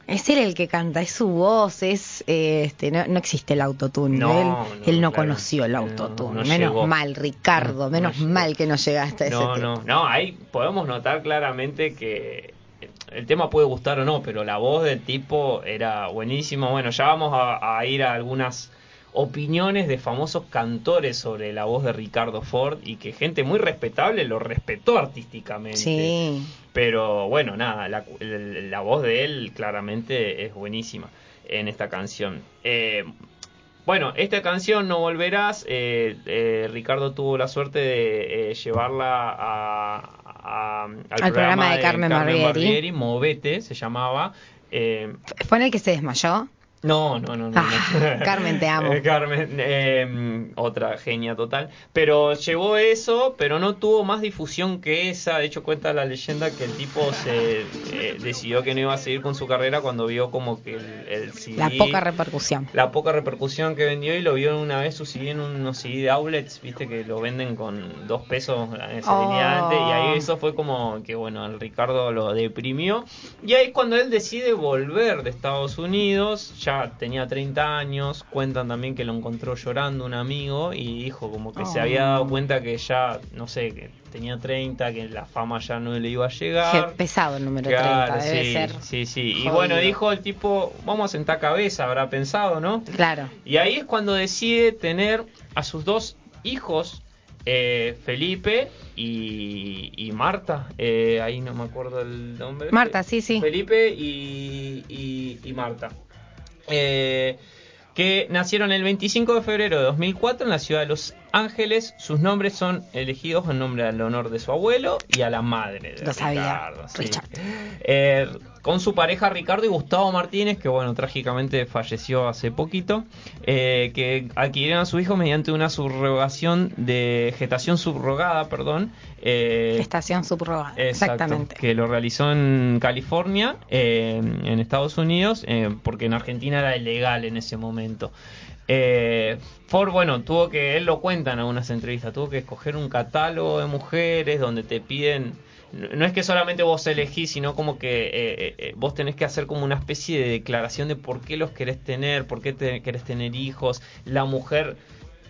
A: Es él el que canta, es su voz, es eh, este no, no existe el autotune.
B: No,
A: él
B: no,
A: él no
B: claro.
A: conoció el autotune.
B: no
A: menos
B: llegó.
A: mal, Ricardo,
B: No,
A: menos mal que no llegaste a ese
B: No, no, no, ahí podemos notar claramente que el tema puede gustar o no, pero la voz del tipo era buenísima. Bueno, ya vamos a, a ir a algunas opiniones de famosos cantores sobre la voz de Ricardo Ford y que gente muy respetable lo respetó artísticamente.
A: Sí.
B: Pero bueno, nada, la, la voz de él claramente es buenísima en esta canción. Eh, bueno, esta canción No Volverás, eh, eh, Ricardo tuvo la suerte de eh, llevarla a, a- al,
A: programa de Carmen Barbieri.
B: Movete se llamaba. Eh,
A: ¿Fue en el que se desmayó?
B: No, no, no, no.
A: Ah,
B: no.
A: Carmen, te amo.
B: Eh, Carmen, eh, otra genia total. Pero llevó eso, pero no tuvo más difusión que esa. De hecho, cuenta la leyenda que el tipo se eh, decidió que no iba a seguir con su carrera cuando vio como que el, el CD,
A: La poca repercusión.
B: la poca repercusión que vendió y lo vio una vez su CD en unos CD de outlets, viste que lo venden con dos pesos en
A: Oh.
B: lineante, y ahí eso fue como que bueno, el Ricardo lo deprimió y ahí es cuando él decide volver de Estados Unidos, ya tenía 30 años, cuentan también que lo encontró llorando un amigo y dijo como que se había dado cuenta que ya, no sé, que tenía 30, que la fama ya no le iba a
A: Qué
B: llegar.
A: pesado el número
B: Claro,
A: 30, debe
B: sí,
A: ser.
B: sí, sí. Y bueno, dijo el tipo, vamos a sentar cabeza, habrá pensado, ¿no?
A: Claro.
B: Y ahí es cuando decide tener a sus dos hijos, eh, Felipe y, y Marta. Eh, ahí no me acuerdo el nombre.
A: Marta, sí, sí.
B: Felipe y, y- y Marta. Eh, que nacieron el 25 de febrero de 2004 en la ciudad de Los Ángeles. Sus nombres son elegidos en nombre al honor de su abuelo y a la madre de
A: Lo sabía,
B: Ricardo, sí.
A: Richard.
B: Eh, con su pareja Ricardo y Gustavo Martínez, que bueno, trágicamente falleció hace poquito, eh, que adquirieron a su hijo mediante una subrogación de gestación subrogada, perdón. eh,
A: Estación subrogada.
B: Exacto,
A: Exactamente.
B: Que lo realizó en California, eh, en Estados Unidos, eh, porque en Argentina era ilegal en ese momento. Eh, Ford, bueno, tuvo que, él lo cuenta en algunas entrevistas, tuvo que escoger un catálogo de mujeres donde te piden, no es que solamente vos elegís, sino como que eh, eh, eh, vos tenés que hacer como una especie de declaración de por qué los querés tener, por qué te, querés tener hijos. La mujer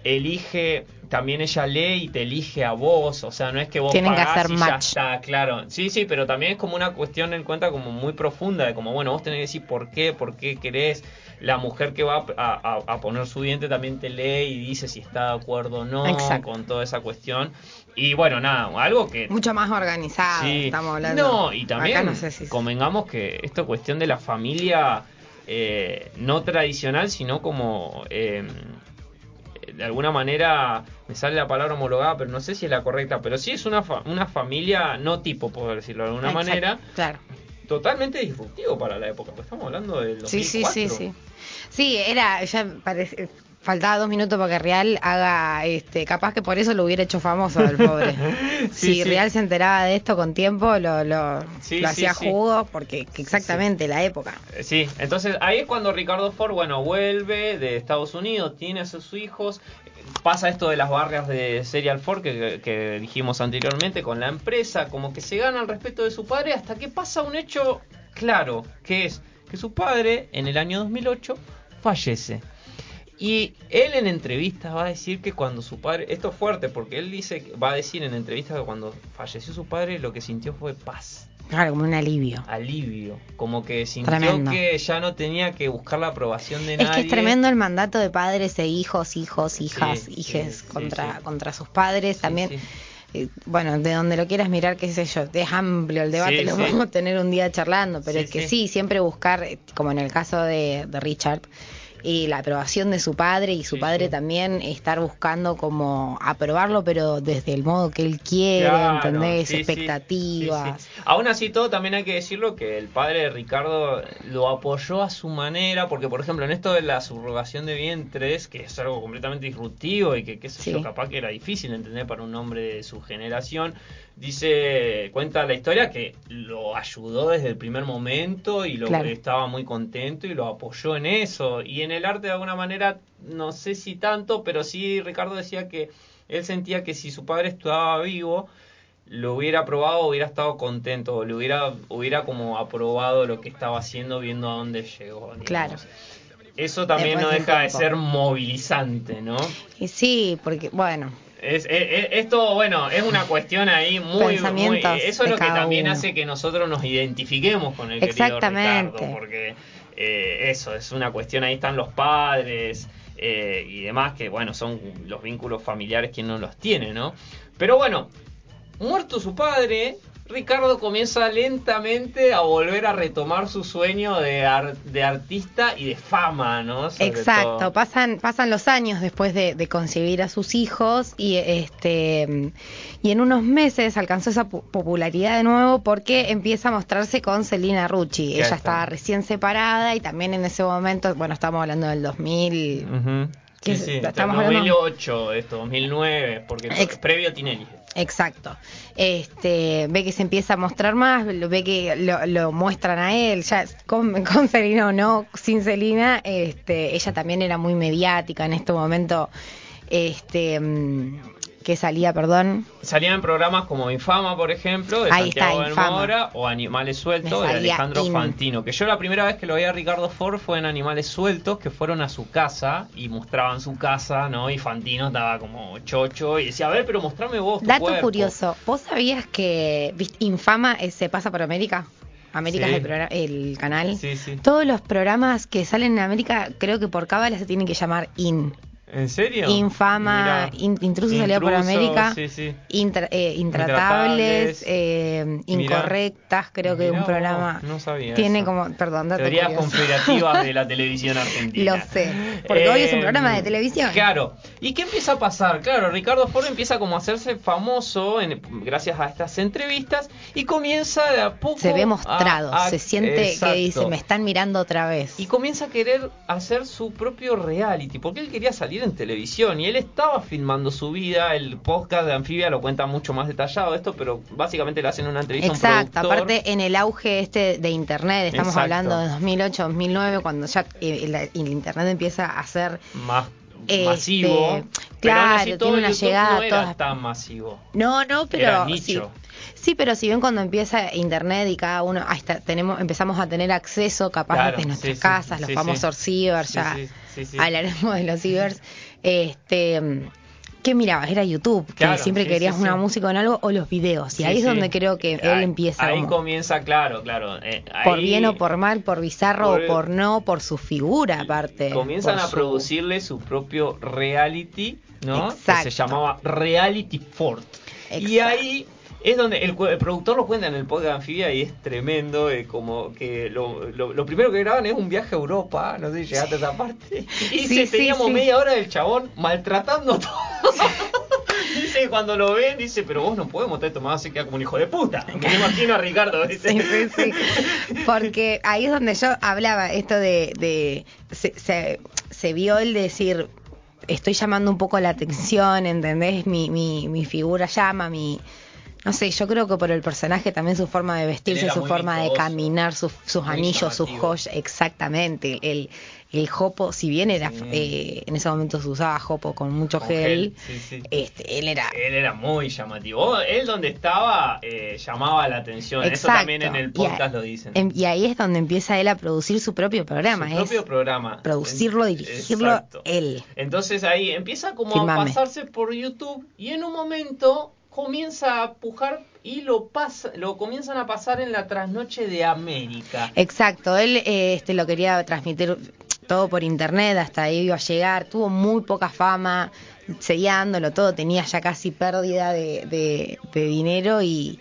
B: elige, también ella lee y te elige a vos, o sea, no es que vos
A: Tienen que
B: pagás
A: hacer
B: y ya
A: match.
B: está, claro. Sí, sí, pero también es como una cuestión en cuenta como muy profunda, de como, bueno, vos tenés que decir por qué, por qué querés. La mujer que va a, a- a poner su diente también te lee y dice si está de acuerdo o no
A: Exacto.
B: con toda esa cuestión. Y bueno, nada, algo que...
A: Mucho más organizado,
B: Sí.
A: estamos hablando.
B: No, y también
A: no sé si-
B: convengamos que esta cuestión de la familia eh, no tradicional, sino como eh, de alguna manera me sale la palabra homologada, pero no sé si es la correcta, pero sí es una, fa- una familia no tipo, por decirlo de alguna
A: Exacto,
B: manera,
A: Claro.
B: totalmente disruptivo para la época, pues estamos hablando del 2004.
A: Sí, sí, sí, sí. Sí, era, ya parece, faltaba dos minutos para que Real haga, este, capaz que por eso lo hubiera hecho famoso al pobre.
B: Sí,
A: si
B: sí.
A: Real se enteraba de esto con tiempo, lo, lo,
B: Sí,
A: lo hacía jugo, porque que exactamente la época.
B: Eh, Sí, entonces ahí es cuando Ricardo Ford, bueno, vuelve de Estados Unidos, tiene a sus hijos, pasa esto de las barrias de Serial Ford que, que dijimos anteriormente con la empresa, como que se gana el respeto de su padre hasta que pasa un hecho claro, que es que su padre en el año 2008 fallece. Y él en entrevistas va a decir que cuando su padre, esto es fuerte porque él dice, va a decir en entrevistas que cuando falleció su padre lo que sintió fue paz
A: Claro, como un alivio.
B: alivio, como que sintió
A: Tremendo.
B: que ya no tenía que buscar la aprobación de
A: Es
B: nadie.
A: que es tremendo el mandato de padres e hijos, hijos, hijas,
B: Sí,
A: hijes
B: sí,
A: contra,
B: sí.
A: contra sus padres. También,
B: sí.
A: Bueno, de donde lo quieras mirar, qué sé yo, es amplio el debate,
B: Sí,
A: lo
B: sí.
A: podemos tener un día charlando, pero
B: Sí,
A: es que
B: sí.
A: siempre buscar, como en el caso de, de Richard, y la aprobación de su padre y su
B: Sí,
A: padre
B: sí.
A: también estar buscando como aprobarlo, pero desde el modo que él quiere,
B: Claro,
A: ¿entendés?
B: sí,
A: Expectativas.
B: Aún así todo también hay que decirlo que el padre de Ricardo lo apoyó a su manera, porque por ejemplo en esto de la subrogación de vientres, que es algo completamente disruptivo y que qué sé
A: Sí.
B: yo, capaz que era difícil de entender para un hombre de su generación, dice, cuenta la historia que lo ayudó desde el primer momento y lo
A: Claro.
B: estaba muy contento y lo apoyó en eso. Y en el arte de alguna manera, no sé si tanto, pero sí Ricardo decía que él sentía que si su padre estaba vivo, lo hubiera aprobado, hubiera estado contento, le hubiera, hubiera como aprobado lo que estaba haciendo viendo a dónde llegó. digamos.
A: Claro.
B: Eso también
A: Después
B: no deja de ser movilizante, ¿no?
A: Y sí, porque, bueno,
B: Es, es- es- esto, bueno, es una cuestión ahí muy, muy eso es lo que también
A: uno.
B: hace que nosotros nos identifiquemos con el querido
A: Exactamente.
B: Ricardo, porque eh, eso es una cuestión, ahí están los padres eh, y demás, que bueno, son los vínculos familiares quien no los tiene, ¿no? Pero bueno, muerto su padre, Ricardo comienza lentamente a volver a retomar su sueño de, ar- de artista y de fama, ¿no? Sobre
A: Exacto,
B: todo.
A: pasan, pasan los años después de, de concebir a sus hijos y este y en unos meses alcanzó esa pu- popularidad de nuevo porque empieza a mostrarse con Celina Rucci. Ella
B: está.
A: estaba recién separada y también en ese momento, bueno, estamos hablando del 2000.
B: Ujú.
A: ¿Qué
B: Sí,
A: es?
B: sí,
A: Estamos hablando-
B: 2008, esto, 2009, porque
A: Ex-
B: previo Tinelli.
A: Exacto. Este, ve que se empieza a mostrar más, ve que lo, lo muestran a él, ya con, con o no, sin Celina, este, ella también era muy mediática en este momento, este, mm, que salía, perdón,
B: Salían en programas como Infama, por ejemplo, de
A: Ahí está,
B: Santiago
A: Infama.
B: Benmora, o Animales Sueltos, de Alejandro
A: In.
B: Fantino. Que yo la primera vez que lo vi a Ricardo Ford fue en Animales Sueltos, que fueron a su casa y mostraban su casa, ¿no? Y Fantino estaba como chocho y decía, a ver, pero mostrame vos tu
A: Dato
B: cuerpo".
A: curioso, ¿vos sabías que Infama eh, se pasa por América? América
B: Sí.
A: es el, programa- el canal.
B: Sí, sí.
A: Todos los programas que salen en América, creo que por cábala se tienen que llamar IN.
B: ¿En serio?
A: Infama, in- Intruso por América.
B: Sí, sí.
A: Intra- eh,
B: Intratables.
A: eh, incorrectas, creo que
B: Mirá
A: un programa
B: no sabía
A: tiene
B: eso.
A: como, perdón,
B: Teorías
A: curioso.
B: conspirativas de la televisión argentina.
A: Lo sé, porque hoy es un programa de televisión.
B: Claro. ¿Y qué empieza a pasar? Claro, Ricardo Ford empieza como a hacerse famoso en- gracias a estas entrevistas y comienza de a poco
A: Se ve mostrado,
B: a- a-
A: se siente
B: Exacto.
A: que dice, me están mirando otra vez.
B: Y comienza a querer hacer su propio reality, porque él quería salir en televisión y él estaba filmando su vida. El podcast de Anfibia lo cuenta mucho más detallado esto, pero básicamente le hacen una entrevista a un
A: Exacto, aparte en el auge este de internet, estamos
B: Exacto.
A: hablando de 2008, 2009, cuando ya eh, el, el internet empieza a ser
B: más
A: Este,
B: masivo. pero
A: claro,
B: aún así todo
A: tiene una
B: YouTube
A: llegada
B: no era tan masivo.
A: No, no, pero
B: Era
A: sí.
B: nicho.
A: Sí, pero si bien cuando empieza internet y cada uno hasta tenemos empezamos a tener acceso capaz
B: Claro,
A: desde nuestras
B: sí, sí,
A: casas, los
B: sí,
A: famosos
B: sí.
A: cibers,
B: Sí,
A: ya
B: sí, sí, sí.
A: hablaremos de los cibers. Este, ¿qué mirabas? Era YouTube, que
B: Claro,
A: siempre
B: sí,
A: querías
B: sí,
A: una
B: sí.
A: música en algo o los videos. Y
B: Sí,
A: ahí es
B: sí.
A: donde creo que él
B: Ahí-
A: empieza
B: Ahí
A: como-
B: comienza, claro, claro. eh,
A: por bien o por mal, por bizarro
B: por-
A: o por no, por su figura aparte.
B: Comienzan a
A: su-
B: producirle su propio reality, ¿no? Que
A: Exacto.
B: se llamaba Reality Fort. Y
A: Exacto.
B: ahí es donde el, el productor lo cuenta en el podcast de Anfibia y es tremendo, eh, como que lo, lo- lo primero que graban es un viaje a Europa, no sé si llegaste a esa parte, y
A: Sí,
B: dice,
A: sí,
B: teníamos
A: sí.
B: media hora del chabón maltratando todo. dice que cuando lo ven, dice, pero vos no podés mostrar esto más, se queda como un hijo de puta. Me imagino a Ricardo, dice.
A: Sí, sí, sí. Porque ahí es donde yo hablaba esto de... de se, se, se vio el decir, estoy llamando un poco la atención, ¿entendés? Mi, mi, mi figura llama, mi... No sé, yo creo que por el personaje también su forma de vestirse, su forma de caminar, sus, anillos, sus joyas, exactamente. El, el jopo, si bien era,
B: Sí.
A: eh, en ese momento se usaba jopo con mucho
B: Con
A: gel,
B: gel, sí, sí.
A: este, él era
B: Él era muy llamativo. Él donde estaba eh, llamaba la atención. Eso también en el
A: a-
B: podcast lo dicen.
A: em- Y ahí es donde empieza él a producir su propio programa.
B: Su
A: es
B: propio programa.
A: producirlo, dirigirlo
B: Exacto.
A: él.
B: Entonces ahí empieza como
A: Filmame.
B: a pasarse por YouTube y en un momento comienza a pujar y lo pasa, lo comienzan a pasar en la trasnoche de América.
A: Exacto, él eh, este lo quería transmitir todo por internet, hasta ahí iba a llegar, tuvo muy poca fama, seguía dándolo todo, tenía ya casi pérdida de, de- de dinero y,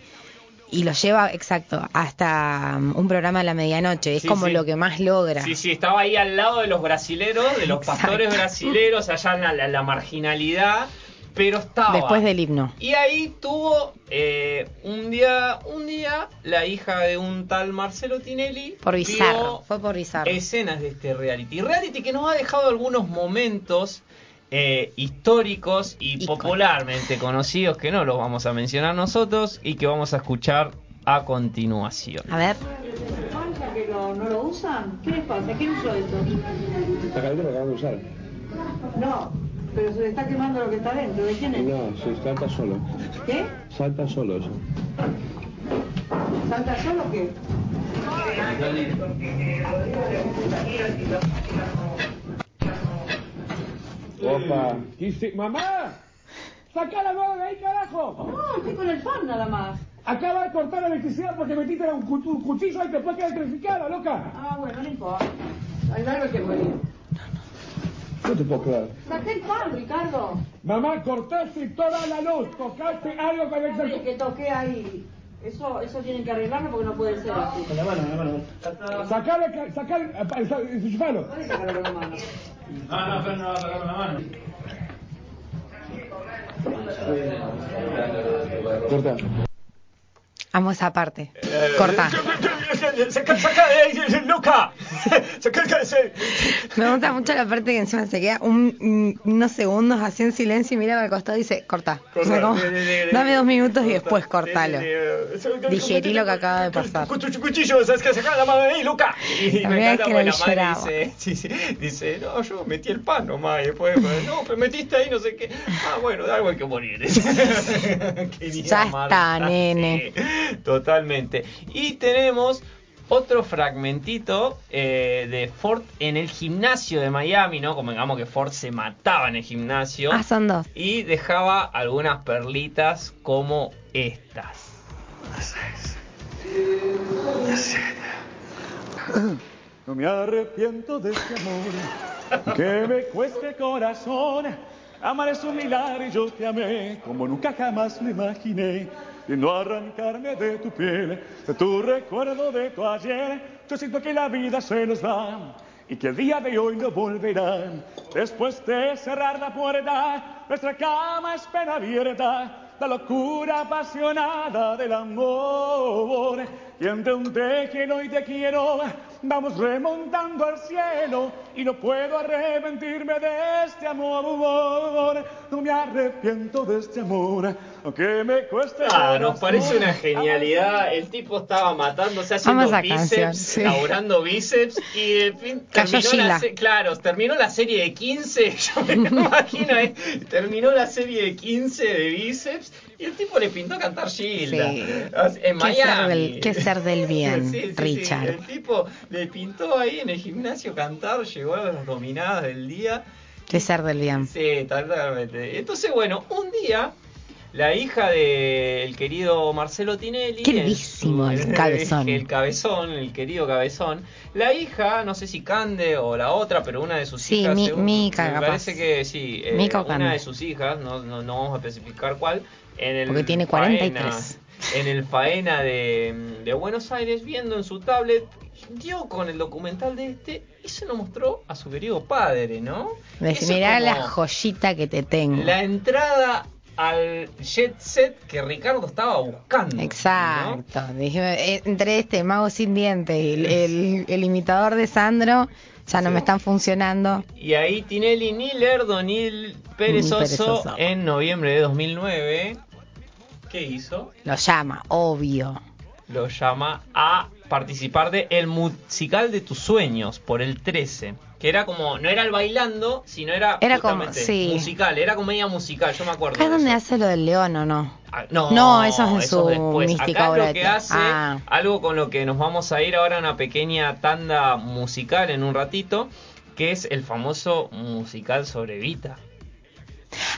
A: y lo lleva, exacto, hasta um, un programa a la medianoche, es
B: Sí,
A: como
B: sí.
A: lo que más logra.
B: Sí, sí, estaba ahí al lado de los brasileros, de los
A: Exacto.
B: pastores brasileros, allá en la, la- la marginalidad, pero estaba.
A: Después del himno.
B: Y ahí tuvo eh, un día, un día, la hija de un tal Marcelo Tinelli
A: Por
B: vio
A: bizarro, fue por bizarro.
B: escenas de este reality. Reality que nos ha dejado algunos momentos eh, históricos y popularmente conocidos que no los vamos a mencionar nosotros y que vamos a escuchar a continuación.
A: A ver,
E: pasa que lo- no lo usan? ¿Qué les pasa? ¿Quién usó esto?
F: Esta cadena lo acaban de usar.
E: No, pero se le está quemando lo que está dentro. ¿De quién es?
F: No, se salta solo.
E: ¿Qué?
F: Salta solo eso.
E: ¿Salta solo o qué?
F: Opa. Quise- ¡Mamá! ¡Saca la mano de ahí, carajo!
E: No, estoy con el fan nada más.
F: Acaba de cortar la electricidad porque metiste un, cu- un cuchillo ahí y después queda electrificada, loca.
E: Ah, bueno, no importa. Hay algo que morir.
F: No te puedo creer.
E: Saqué el fan, Ricardo.
F: Mamá, cortaste toda la luz. Tocaste algo con el
E: Ay, que toqué ahí. Eso, eso tienen que arreglarlo porque no puede ser así.
F: Sacale, ca- sacale, eh, pa- sa- enchufalo.
E: Puedes sacarlo con la mano.
F: Corta.
A: amo esa parte. Corta.
B: ¡Saca, saca de
A: Me gusta mucho la parte que encima se queda un- un- unos segundos así en silencio y mira al costado y dice, corta. O sea, como, dame dos minutos y después cortalo. Digerí lo que acaba de pasar.
B: Cuchillo, ¿sabes qué? Saca la mano de ahí, loca. Y me encanta
A: que la
B: madre dice, sí, sí, dice, no, yo metí el pan nomás. Y después, no, pero metiste ahí no sé qué. Ah, bueno, de algo hay que morir.
A: Ya está, nene.
B: totalmente. Y tenemos otro fragmentito eh, de Ford en el gimnasio de Miami, ¿no? Como digamos que Ford se mataba en el gimnasio.
A: Ah, son dos.
B: Y dejaba algunas perlitas como estas.
D: No me arrepiento de este amor, que me cueste corazón. Amar es un milagro y yo te amé como nunca jamás lo imaginé. Y no arrancarme de tu piel, de tu recuerdo de tu ayer. Yo siento que la vida se nos va y que el día de hoy no volverá. Después de cerrar la puerta, nuestra cama espera abierta. La locura apasionada del amor. Y entre un te quiero y te quiero, vamos remontando al cielo. Y no puedo arrepentirme de este amor. No me arrepiento de este amor, aunque me cueste.
B: Ah, nos parece una genialidad. El tipo estaba matándose haciendo bíceps,
A: canción, sí.
B: laburando bíceps y en fin, terminó la, claro, terminó la serie de 15, yo me imagino ahí, terminó la serie de 15 de bíceps y el tipo le pintó cantar Sheila.
A: Sí.
B: En
A: Qué ser
B: Miami.
A: del- qué ser del bien,
B: Sí, sí, sí.
A: Richard.
B: El tipo le pintó ahí en el gimnasio cantar, llegó a las dominadas del día.
A: De ser del bien.
B: Sí, totalmente. Entonces, bueno, un día la hija del querido Marcelo Tinelli,
A: Qué
B: su-
A: el cabezón.
B: el cabezón, el querido cabezón, la hija, no sé si Cande o la otra, pero una de sus
A: Sí,
B: hijas,
A: Mi-
B: según-
A: Mica,
B: me
A: capaz.
B: parece que sí, eh,
A: Mica o
B: una
A: Cande.
B: de sus hijas, no, no, no vamos a especificar cuál, en el
A: Porque tiene
B: faena-
A: 43.
B: en el faena de, de Buenos Aires, viendo en su tablet, dio con el documental de este y se lo mostró a su querido padre, ¿no?
A: Mirá la joyita que te tengo.
B: La entrada al jet set que Ricardo estaba buscando. ¿no?
A: Exacto. Dije, eh, entre este mago sin dientes y el, el- el imitador de Sandro, ya no
B: Sí.
A: me están funcionando.
B: Y ahí Tinelli ni Lerdo ni el perezoso,
A: Ni perezoso.
B: en noviembre de 2009. ¿Qué hizo?
A: Lo llama, obvio.
B: Lo llama a participar de El Musical de tus Sueños por el 13. Que era como, no era el bailando, sino era,
A: Era como- sí.
B: musical, era comedia musical, yo me acuerdo.
A: ¿Acá es
B: de
A: donde hace lo del león o no?
B: Ah, No,
A: No, eso es en
B: eso
A: su
B: después.
A: mística
B: Acá lo que hace,
A: Ah.
B: algo con lo que nos vamos a ir ahora a una pequeña tanda musical en un ratito, que es el famoso musical sobre Vita.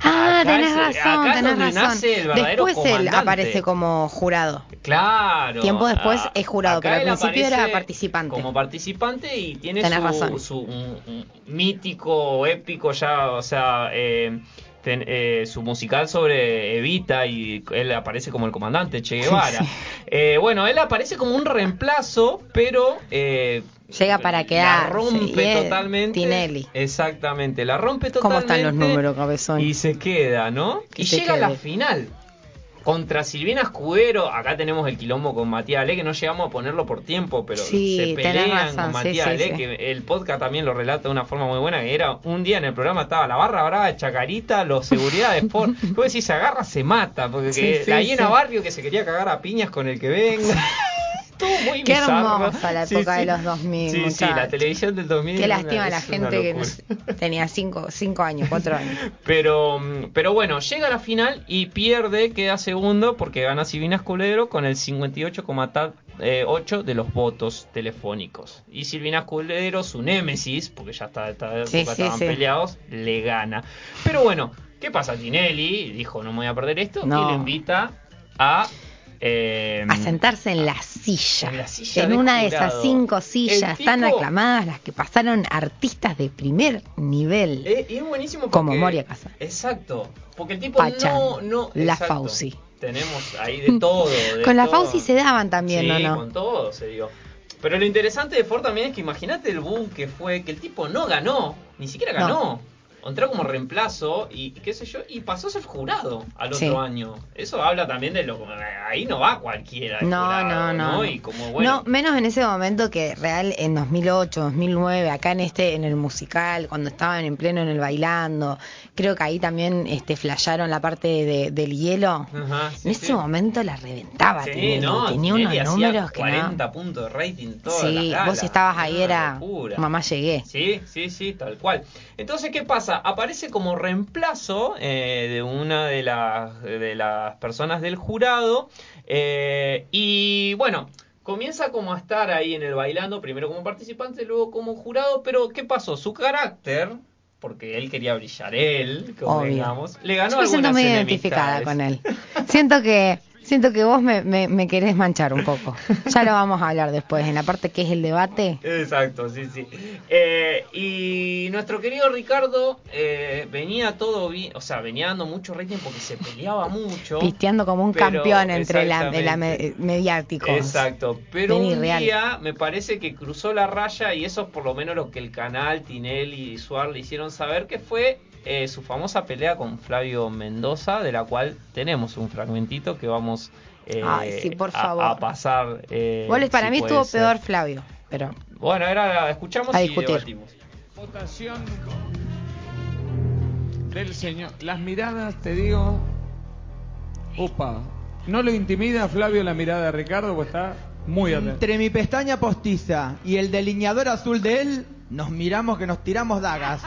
A: Ah,
B: Acá
A: tenés
B: es-
A: razón,
B: acá
A: tenés razón.
B: nace el verdadero
A: Después él aparece como jurado.
B: Claro.
A: Tiempo después es jurado, pero al principio era participante.
B: Como participante y tiene
A: Tenés
B: su,
A: razón.
B: su un- un mítico, épico ya, o sea, eh, ten- eh, su musical sobre Evita y él aparece como el comandante Che Guevara.
A: Sí.
B: Eh, bueno, él aparece como un reemplazo, pero eh,
A: Llega para
B: la
A: quedarse,
B: rompe totalmente.
A: Tinelli.
B: Exactamente, la rompe
A: ¿Cómo
B: totalmente.
A: están los números, cabezón?
B: Y se queda, ¿no? Y llega a la final. Contra Silvina Escudero, acá tenemos el quilombo con Matías Ale, que no llegamos a ponerlo por tiempo, pero
A: Sí,
B: se pelean
A: razón,
B: con Matías
A: sí,
B: Ale,
A: sí.
B: que el podcast también lo relata de una forma muy buena, que era un día en el programa estaba la barra brava de Chacarita, los seguridad de Sport, pues si se agarra se mata, porque que la hiena. Barrio que se quería cagar a piñas con el que venga. Muy
A: Qué
B: bizarro.
A: hermosa la
B: Sí,
A: época
B: sí.
A: de los 2000,
B: Sí, sí, la televisión del 2000.
A: Qué lástima la gente que tenía 5 cinco años, 4 años.
B: Pero, pero bueno, llega a la final y pierde, queda segundo porque gana Silvina Escudero con el 58,8 de los votos telefónicos. Y Silvina Escudero, su némesis, porque ya está, época estaban peleados, le gana. Pero bueno, ¿qué pasa? Tinelli dijo, no me voy a perder esto,
A: No.
B: y lo invita a... eh,
A: A sentarse en la silla.
B: En la silla
A: En
B: de
A: una de esas cinco sillas
B: tipo-
A: tan aclamadas, las que pasaron artistas de primer nivel.
B: Eh, y es buenísimo
A: Como Moria Casa.
B: Exacto. Porque el tipo
A: Pachan,
B: no, no.
A: la
B: exacto.
A: Fauci.
B: Tenemos ahí de todo. de
A: Con la
B: todo.
A: Fauci se daban también,
B: sí,
A: ¿o no?
B: con todo se dio. Pero lo interesante de Ford también es que imagínate el boom que fue, que el tipo no ganó, ni siquiera
A: No.
B: Entró como reemplazo y qué sé yo, y pasó a ser jurado al otro
A: Sí.
B: año. Eso habla también de lo ahí no va cualquiera.
A: No,
B: jurado,
A: no, no, no.
B: Y como bueno.
A: No, menos en ese momento que real en 2008, 2009, acá en este en el musical, cuando estaban en pleno en el bailando, creo que ahí también este flasharon la parte de- del hielo.
B: Ajá, sí,
A: en ese
B: sí.
A: momento la reventaba,
B: Sí,
A: Tinelli,
B: no,
A: tenía unos números que
B: 40 puntos de rating
A: no.
B: todas las
A: Sí,
B: galas.
A: vos estabas ahí era
B: locura.
A: mamá llegué.
B: Sí, sí, sí, tal cual. Entonces, ¿qué pasa? Aparece como reemplazo eh, de una de las, de las personas del jurado eh, y bueno, comienza como a estar ahí en el bailando, primero como participante, luego como jurado, pero ¿qué pasó? Su carácter, porque él quería brillar él, como digamos, le ganó
A: Yo me siento muy identificada con él. Siento que siento que vos me, me, me querés manchar un poco. Ya lo vamos a hablar después, en la parte que es el debate.
B: Exacto, sí, sí. Eh, y nuestro querido Ricardo eh, venía todo bien, o sea, venía dando mucho rating porque se peleaba mucho.
A: Pisteando como un
B: pero-
A: campeón entre la, de la me- mediáticos.
B: Exacto, pero
A: Vení,
B: un
A: real.
B: día me parece que cruzó la raya y eso es por lo menos lo que el canal, Tinelli y Suar le hicieron saber que fue eh, su famosa pelea con Flavio Mendoza, de la cual tenemos un fragmentito que vamos eh,
A: Ay, sí, por
B: a-
A: favor.
B: A, pasar. eh,
A: Igual para
B: si
A: mí estuvo
B: ser.
A: peor Flavio, pero
B: Bueno, ahora escuchamos
A: A
B: y
A: discutir.
B: debatimos.
F: Votación del señor. Las miradas, te digo. Opa. ¿No le intimida a Flavio la mirada de Ricardo? Pues está muy atento.
G: Entre mi pestaña postiza y el delineador azul de él, nos miramos que nos tiramos dagas.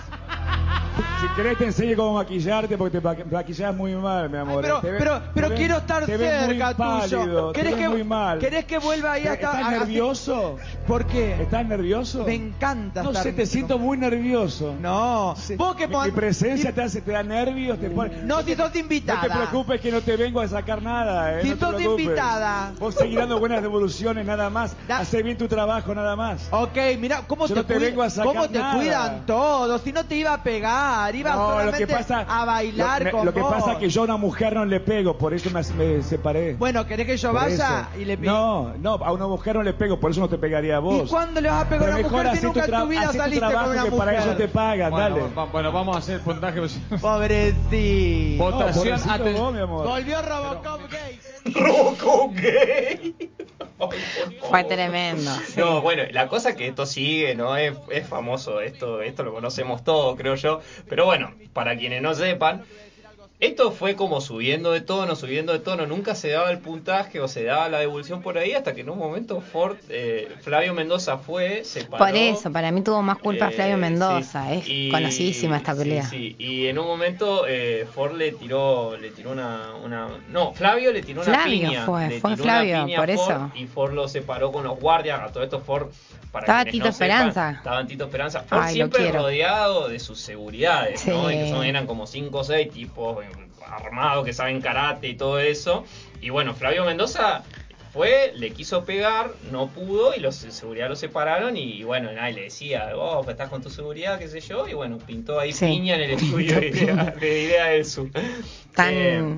F: Si querés te enseño cómo maquillarte porque te maquillás muy mal, mi amor.
G: pero
F: ve-
G: pero,
F: te
G: pero
F: ves-
G: quiero estar
F: te ves muy
G: cerca
F: pálido,
G: tuyo.
F: te
G: ¿Querés
F: ves
G: que,
F: muy mal.
G: ¿Querés que vuelva ahí hasta
F: ¿Estás
G: a-
F: nervioso?
G: ¿Por qué?
F: ¿Estás nervioso?
G: Me encanta
F: No
G: estar
F: sé, te siento muy nervioso.
G: No,
F: Sí,
G: vos que
F: mi, mi presencia te hace, te da nervios, te pone...
G: No, si sos invitada.
F: No te preocupes que no te vengo a sacar nada, eh.
G: Si
F: no
G: sos invitada.
F: Vos seguís dando buenas devoluciones nada más.
G: Da-
F: Hace bien tu trabajo nada más.
G: Ok, mira, ¿cómo
F: Yo
G: te,
F: no te vengo a sacar
G: cómo te
F: nada.
G: cuidan todos? Si no te iba a pegar, iba
F: No,
G: solamente a bailar
F: lo, me-
G: con
F: lo que
G: vos.
F: pasa es que yo a una mujer no le pego, por eso me, me separé.
G: Bueno, ¿querés que yo
F: Por
G: vaya
F: eso.
G: y le
F: No, no, a una mujer no le pego, por eso no te pegaría a vos.
G: ¿Y cuándo le vas a pegar
F: Pero
G: a una mujer si nunca en tu vida
F: hacé tu
G: saliste con
F: trabajo
G: una
F: que
G: mujer?
F: para eso te pagan,
H: Bueno,
F: dale.
H: va- bueno, vamos a hacer puntaje.
G: Pobrecito.
F: No,
H: Votación
F: pobrecito
H: aten-
F: vos, mi amor.
G: Volvió Robocop gay.
B: Robocop gay.
A: Fue tremendo. sí.
B: No, bueno, la cosa es que esto sigue, ¿no? Es, es famoso, esto, esto lo conocemos todos, creo yo. Pero bueno, para quienes no sepan, esto fue como subiendo de tono, subiendo de tono. Nunca se daba el puntaje o se daba la devolución por ahí hasta que en un momento Ford, eh, Flavio Mendoza fue, se paró.
A: Por eso, para mí tuvo más culpa
B: Eh,
A: Flavio Mendoza,
B: sí.
A: es
B: Y-
A: conocidísima esta pelea.
B: sí. Y en un momento eh, Ford le tiró, le tiró una, una, no, Flavio le tiró una piña.
A: fue,
B: le
A: fue
B: tiró una
A: Flavio,
B: piña a
A: por
B: Ford
A: eso.
B: Y Ford lo separó con los guardias. A todo esto Ford, para
A: Estaba Tito
B: no sepan,
A: Esperanza.
B: estaba Tito Esperanza. Ford
A: Ay,
B: siempre rodeado de sus seguridades, ¿no? Y que son, eran como 5 o 6 tipos armados que saben karate y todo eso. Y bueno, Flavio Mendoza fue, le quiso pegar, no pudo y los de seguridad lo separaron y bueno, nadie le decía, vos estás con tu seguridad, qué sé yo, y bueno, pintó ahí
A: Sí.
B: piña en el estudio de idea, de idea.
A: Tan
B: Eh,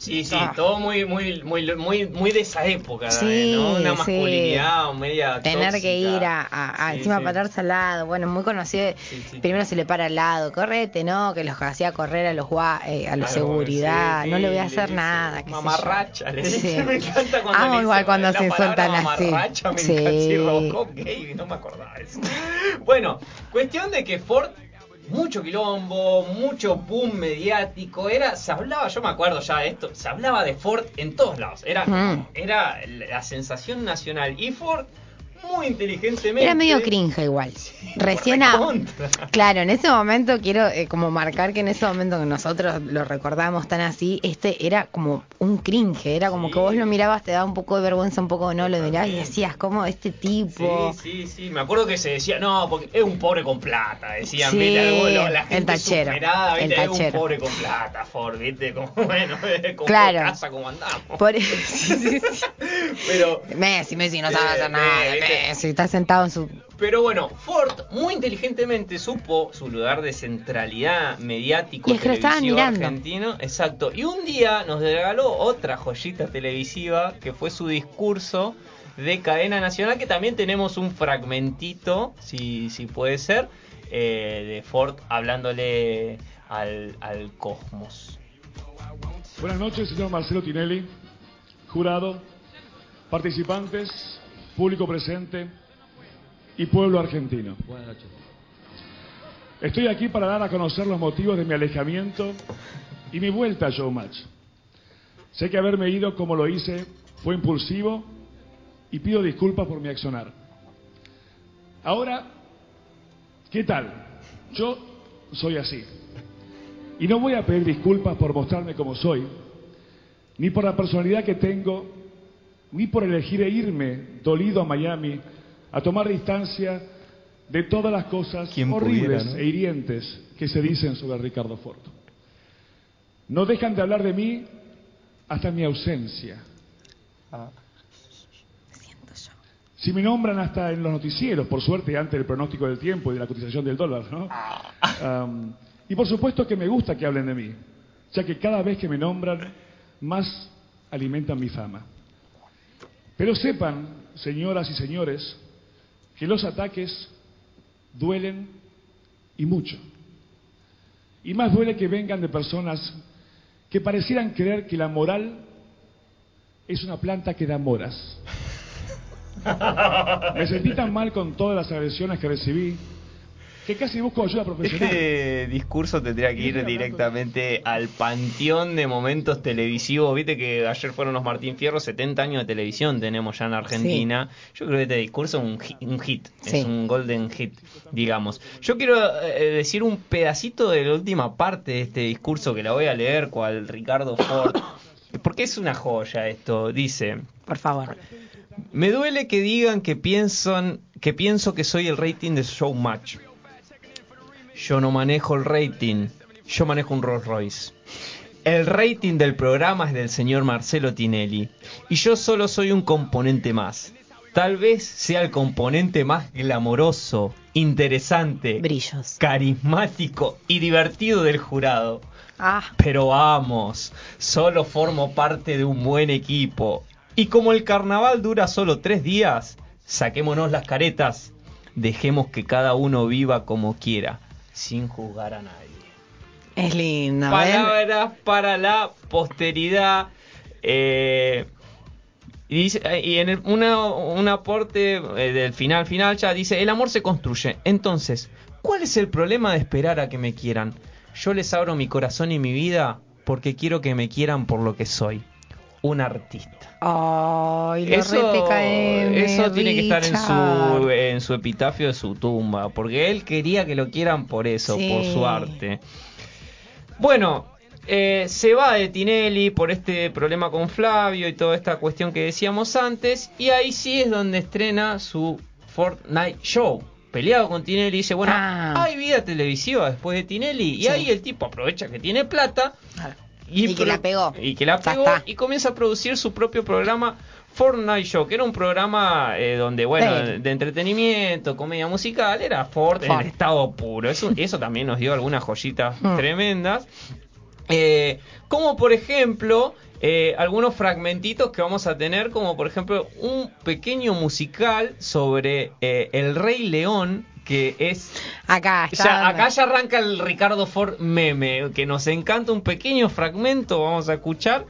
B: Sí, sí,
A: Ah.
B: todo muy, muy, muy, muy, muy de esa época,
A: Sí,
B: ¿no? Una
A: sí.
B: masculinidad media
A: Tener que ir a, a- a
B: Sí,
A: encima
B: sí.
A: pararse al lado, bueno, muy conocido.
B: Sí, sí.
A: Primero se le para al lado, correte, ¿no? Que los hacía correr a los eh, a
B: Claro,
A: seguridad,
B: sí,
A: no le voy a
B: le
A: hacer
B: dice
A: nada. yo.
B: Mamarracha, le dice.
A: Sí.
B: Me encanta cuando
A: Amo
B: le
A: igual
B: dice
A: cuando
B: la
A: se sueltan así.
B: mamarracha, me
A: Sí.
B: encanta. Sí, Robocop gay, no me acordaba de eso. Bueno, cuestión de que Ford mucho quilombo, mucho boom mediático, era, se hablaba, yo me acuerdo ya de esto, se hablaba de Ford en todos lados, era,
A: Mm.
B: era la sensación nacional y Ford muy inteligentemente
A: Era medio cringe igual. Recién a... Claro, en ese momento quiero eh, como marcar que en ese momento que nosotros lo recordamos tan así, este era como un cringe, era como
B: Sí.
A: que vos lo mirabas, te daba un poco de vergüenza, un poco no, lo mirabas y decías, como este tipo...
B: Sí, sí, sí. Me acuerdo que se decía, no, porque es un pobre con plata. Decían,
A: Sí,
B: lo- la
A: el
B: gente
A: tachero,
B: superada,
A: el
B: viste, es un
A: tachero.
B: pobre con plata, Ford, viste, como, bueno,
A: Claro.
B: casa como andamos.
A: Por.
B: Pero,
A: Messi, Messi no
B: Eh,
A: sabe hacer nada.
B: Eh.
A: Messi está sentado en su.
B: pero bueno, Ford muy inteligentemente supo su lugar de centralidad mediático
A: Y es que
B: televisivo argentino. Exacto. Y un día nos regaló otra joyita televisiva que fue su discurso de cadena nacional, que también tenemos un fragmentito, si, si puede ser, eh, de Ford hablándole al, al cosmos.
H: Buenas noches, señor Marcelo Tinelli, jurado, participantes, público presente y pueblo argentino.
I: Buenas noches.
H: Estoy aquí para dar a conocer los motivos de mi alejamiento y mi vuelta a Showmatch. Sé que haberme ido como lo hice fue impulsivo y pido disculpas por mi accionar. Ahora, ¿qué tal? Yo soy así. Y no voy a pedir disculpas por mostrarme como soy, ni por la personalidad que tengo, ni por elegir irme dolido a Miami a tomar distancia de todas las cosas horribles
B: pudiera, ¿no?
H: e hirientes que se dicen sobre Ricardo Ford. No dejan de hablar de mí hasta mi ausencia.
A: Yo.
H: Si me nombran hasta en los noticieros, por suerte, antes del pronóstico del tiempo y de la cotización del dólar, ¿no? Y por supuesto que me gusta que hablen de mí, ya que cada vez que me nombran, más alimentan mi fama. Pero sepan, señoras y señores, que los ataques duelen y mucho. Y más duele que vengan de personas que parecieran creer que la moral es una planta que da moras. Me sentí tan mal con todas las agresiones que recibí que casi busco ayuda profesional.
B: Este discurso tendría que ir directamente al panteón de momentos televisivos. Viste que ayer fueron los Martín Fierro, 70 años de televisión tenemos ya en Argentina. Yo creo que este discurso es un hit, un hit,
A: Sí.
B: es un golden hit, digamos. Yo quiero eh, decir un pedacito de la última parte de este discurso que la voy a leer, cual Ricardo Ford. Porque es una joya esto. Dice,
A: Por favor.
B: me duele que digan que piensan que pienso que soy el rating de Showmatch. Yo no manejo el rating, yo manejo un Rolls Royce. El rating del programa es del señor Marcelo Tinelli y yo solo soy un componente más. Tal vez sea el componente más glamoroso, interesante,
A: Brillos.
B: carismático y divertido del jurado.
A: Ah,
B: Pero vamos, solo formo parte de un buen equipo. Y como el carnaval dura solo tres días, saquémonos las caretas, dejemos que cada uno viva como quiera, sin juzgar a nadie.
A: es lindo.
B: Palabras para la posteridad. eh, y, dice- eh, y en el- una- un aporte eh, del final final ya dice, el amor se construye. Entonces, ¿cuál es el problema de esperar a que me quieran? Yo les abro mi corazón y mi vida porque quiero que me quieran por lo que soy. Un artista.
A: Ay, lo
B: Eso, eso tiene que estar en su, en su epitafio de su tumba, porque él quería que lo quieran por eso,
A: Sí.
B: por su arte. Bueno, eh, se va de Tinelli por este problema con Flavio y toda esta cuestión que decíamos antes, y ahí sí es donde estrena su Fortnite Show. Peleado con Tinelli, dice, bueno,
A: Ah.
B: hay vida televisiva después de Tinelli, y
A: Sí.
B: ahí el tipo aprovecha que tiene plata
A: Claro.
B: Y,
A: Y que la pegó.
B: Y que la pegó y comienza a producir su propio programa Fortnite Show, que era un programa eh, donde, bueno,
A: Sí.
B: de, de entretenimiento, comedia musical, era Ford,
A: Ford.
B: en estado puro. Eso, eso también nos dio algunas joyitas
A: Mm.
B: tremendas. Eh, como por ejemplo, eh, algunos fragmentitos que vamos a tener, como por ejemplo un pequeño musical sobre eh, el Rey León, que es...
A: Acá, está.
B: Ya, acá ya arranca el Ricardo Ford meme, que nos encanta un pequeño fragmento, vamos a escuchar.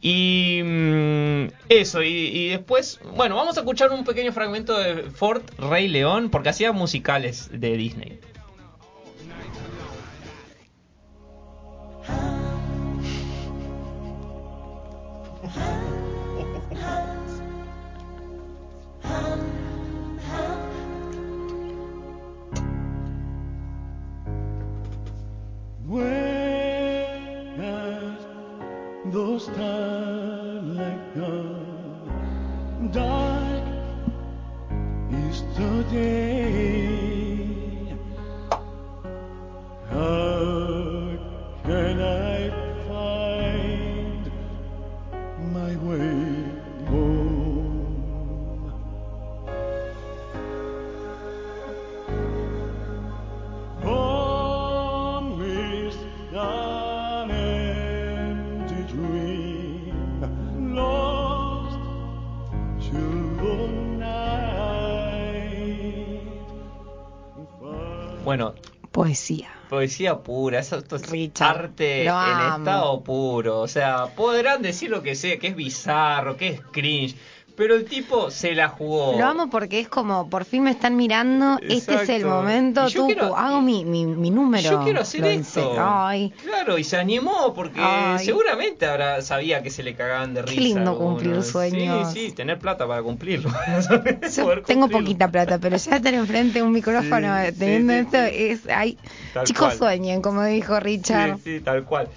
B: Y mm, eso, y, y después, bueno, vamos a escuchar un pequeño fragmento de Ford Rey León, porque hacía musicales de Disney.
A: Poesía.
B: Pura, eso esto es
A: Richard,
B: arte en
A: amo.
B: estado puro. O sea, podrán decir lo que sea, que es bizarro, que es cringe, pero el tipo se la jugó.
A: Lo amo porque es como, por fin me están mirando, este es el
B: Exacto.
A: momento, tú,
B: quiero-
A: hago mi, mi, mi número.
B: Yo quiero hacer esto.
A: Ay,
B: Claro, y se animó porque
A: Ay.
B: seguramente habrá sabía que se le cagaban de
A: Qué
B: risa.
A: lindo
B: a algunos.
A: cumplir sueños.
B: Sí, sí, tener plata para cumplirlo.
A: yo
B: Poder
A: tengo
B: cumplirlo.
A: poquita plata, pero ya estar enfrente de un micrófono
B: Sí,
A: teniendo
B: sí,
A: esto es, ay,
B: Tal
A: chicos
B: cual.
A: sueñen, como dijo Richard.
B: Sí, sí, tal cual.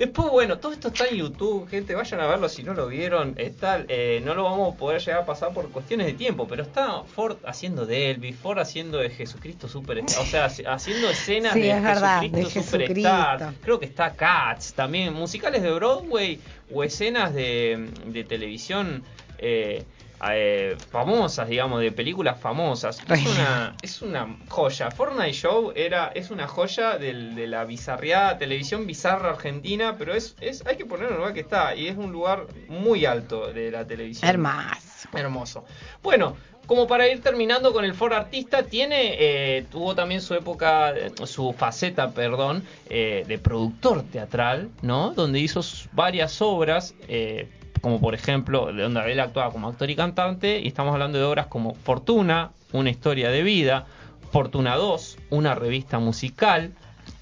B: Después, bueno, todo esto está en YouTube, gente, vayan a verlo si no lo vieron. Está, eh, no lo vamos a poder llegar a pasar por cuestiones de tiempo, pero está Ford haciendo de Elvis, Ford haciendo de Jesucristo Superstar, o sea, haci- haciendo escenas
A: Sí,
B: de,
A: es verdad, de
B: Jesucristo Superstar.
A: Jesucristo.
B: Creo que está Cats, también musicales de Broadway o escenas de, de televisión eh, eh, famosas, digamos, de películas famosas. Es una, es una joya. Fortnite Show era, es una joya del- de la bizarreada televisión bizarra argentina, pero es, es hay que ponerlo en el lugar que está y es un lugar muy alto de la televisión.
A: Hermoso.
B: Hermoso. Bueno, como para ir terminando con el Ford Artista, tiene, eh, tuvo también su época, su faceta, perdón, eh, de productor teatral, ¿no? Donde hizo varias obras, eh, como por ejemplo, de donde él actuaba como actor y cantante, y estamos hablando de obras como Fortuna, una historia de vida, Fortuna 2, una revista musical,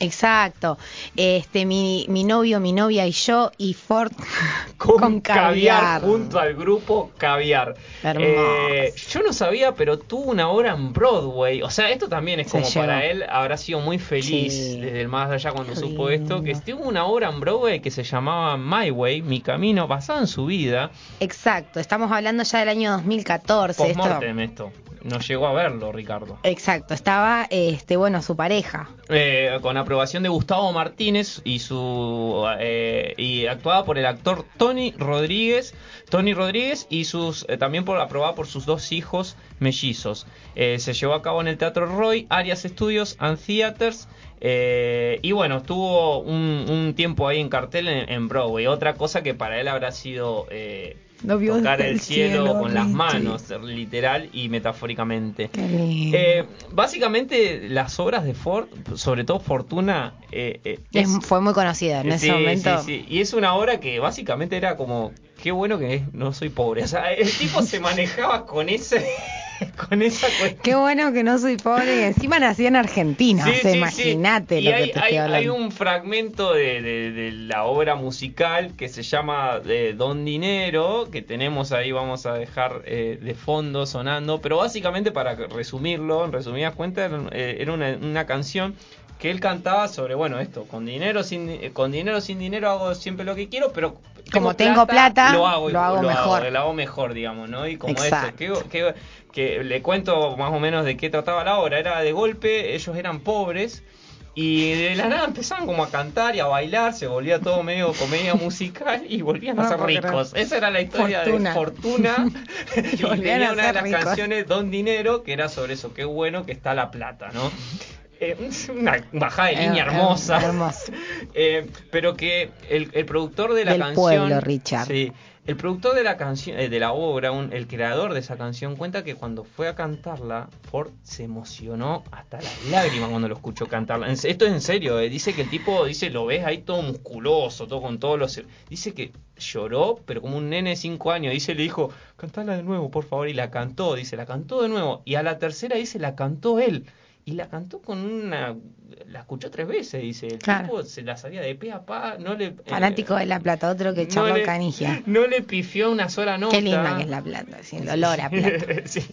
A: Exacto. Este, mi, mi novio, mi novia y yo y Ford
B: con,
A: con
B: caviar.
A: caviar.
B: junto al grupo Caviar.
A: Hermoso.
B: Eh, yo no sabía, pero tuvo una obra en Broadway. O sea, esto también es como para él habrá sido muy feliz
A: Sí.
B: desde el más allá cuando
A: Qué
B: supo esto. Que tuvo una obra en Broadway que se llamaba My Way, Mi Camino, basada en su vida.
A: Exacto, estamos hablando ya del año 2014. esto-
B: esto. No llegó a verlo, Ricardo.
A: Exacto, estaba, este, bueno, su pareja.
B: Eh, con aprobación de Gustavo Martínez y su eh, y actuada por el actor Tony Rodríguez, Tony Rodríguez y sus eh, también por aprobada por sus dos hijos mellizos. Eh, se llevó a cabo en el Teatro Roy, Arias Studios and Theaters. eh, y bueno, estuvo un, un tiempo ahí en cartel en, en Broadway. Otra cosa que para él habrá sido eh,
A: Vio
B: tocar el
A: el
B: cielo,
A: cielo,
B: con las manos, literal y metafóricamente. Eh, básicamente las obras de Ford, sobre todo Fortuna, eh, eh,
A: Es-
B: es-
A: fue muy conocida en ese
B: sí,
A: momento.
B: sí, sí. Y es una obra que básicamente era como, qué bueno que no soy pobre. O sea, el tipo se manejaba con ese, con esa cuestión.
A: Qué bueno que no soy pobre y encima nací en Argentina.
B: Sí,
A: o sea,
B: sí, sí.
A: imagínate
B: Y
A: lo
B: hay,
A: que te
B: hay-
A: estoy hablando.
B: hay un fragmento de, de- de la obra musical que se llama eh, Don Dinero, que tenemos ahí, vamos a dejar eh, de fondo sonando, pero básicamente para resumirlo, en resumidas cuentas, era, eh, era una, una canción que él cantaba sobre, bueno, esto, con dinero sin eh, con dinero sin dinero hago siempre lo que quiero, pero
A: Como tengo plata,
B: lo hago,
A: lo hago mejor.
B: lo hago mejor, digamos, ¿no? Y como
A: Exacto.
B: esto, que, que- que le cuento más o menos de qué trataba la obra, era de golpe, ellos eran pobres y de la nada empezaban como a cantar y a bailar, se volvía todo medio comedia musical y volvían a
A: No
B: ser ricos. Esa era la historia
A: Fortuna.
B: de Fortuna y tenía
A: a
B: una de las
A: ricos.
B: canciones Don Dinero que era sobre eso, qué bueno que está la plata, ¿no? Eh, una bajada de
A: Eh,
B: línea
A: eh,
B: hermosa.
A: hermoso.
B: Eh, pero que el, el productor de la
A: Del
B: canción.
A: pueblo, Richard.
B: Sí, el productor de la canción, eh, de la obra, un- el creador de esa canción, cuenta que cuando fue a cantarla, Ford se emocionó hasta las lágrimas cuando lo escuchó cantarla. Esto es en serio, dice que el tipo, dice, lo ves ahí todo musculoso, todo con todos los. Dice que lloró, pero como un nene de 5 años. Dice, le dijo, cantala de nuevo, por favor. Y la cantó, dice, la cantó de nuevo. Y a la tercera dice, la cantó él. Y la cantó con una. La escuchó tres veces, dice. El
A: Claro.
B: tipo se la sabía de pe a pa. No le,
A: Fanático de La Plata, otro que
B: no
A: charló
B: le-
A: Canigia.
B: No le pifió una sola nota.
A: Qué linda que es La Plata, sí, el olor a plata.
B: Sí.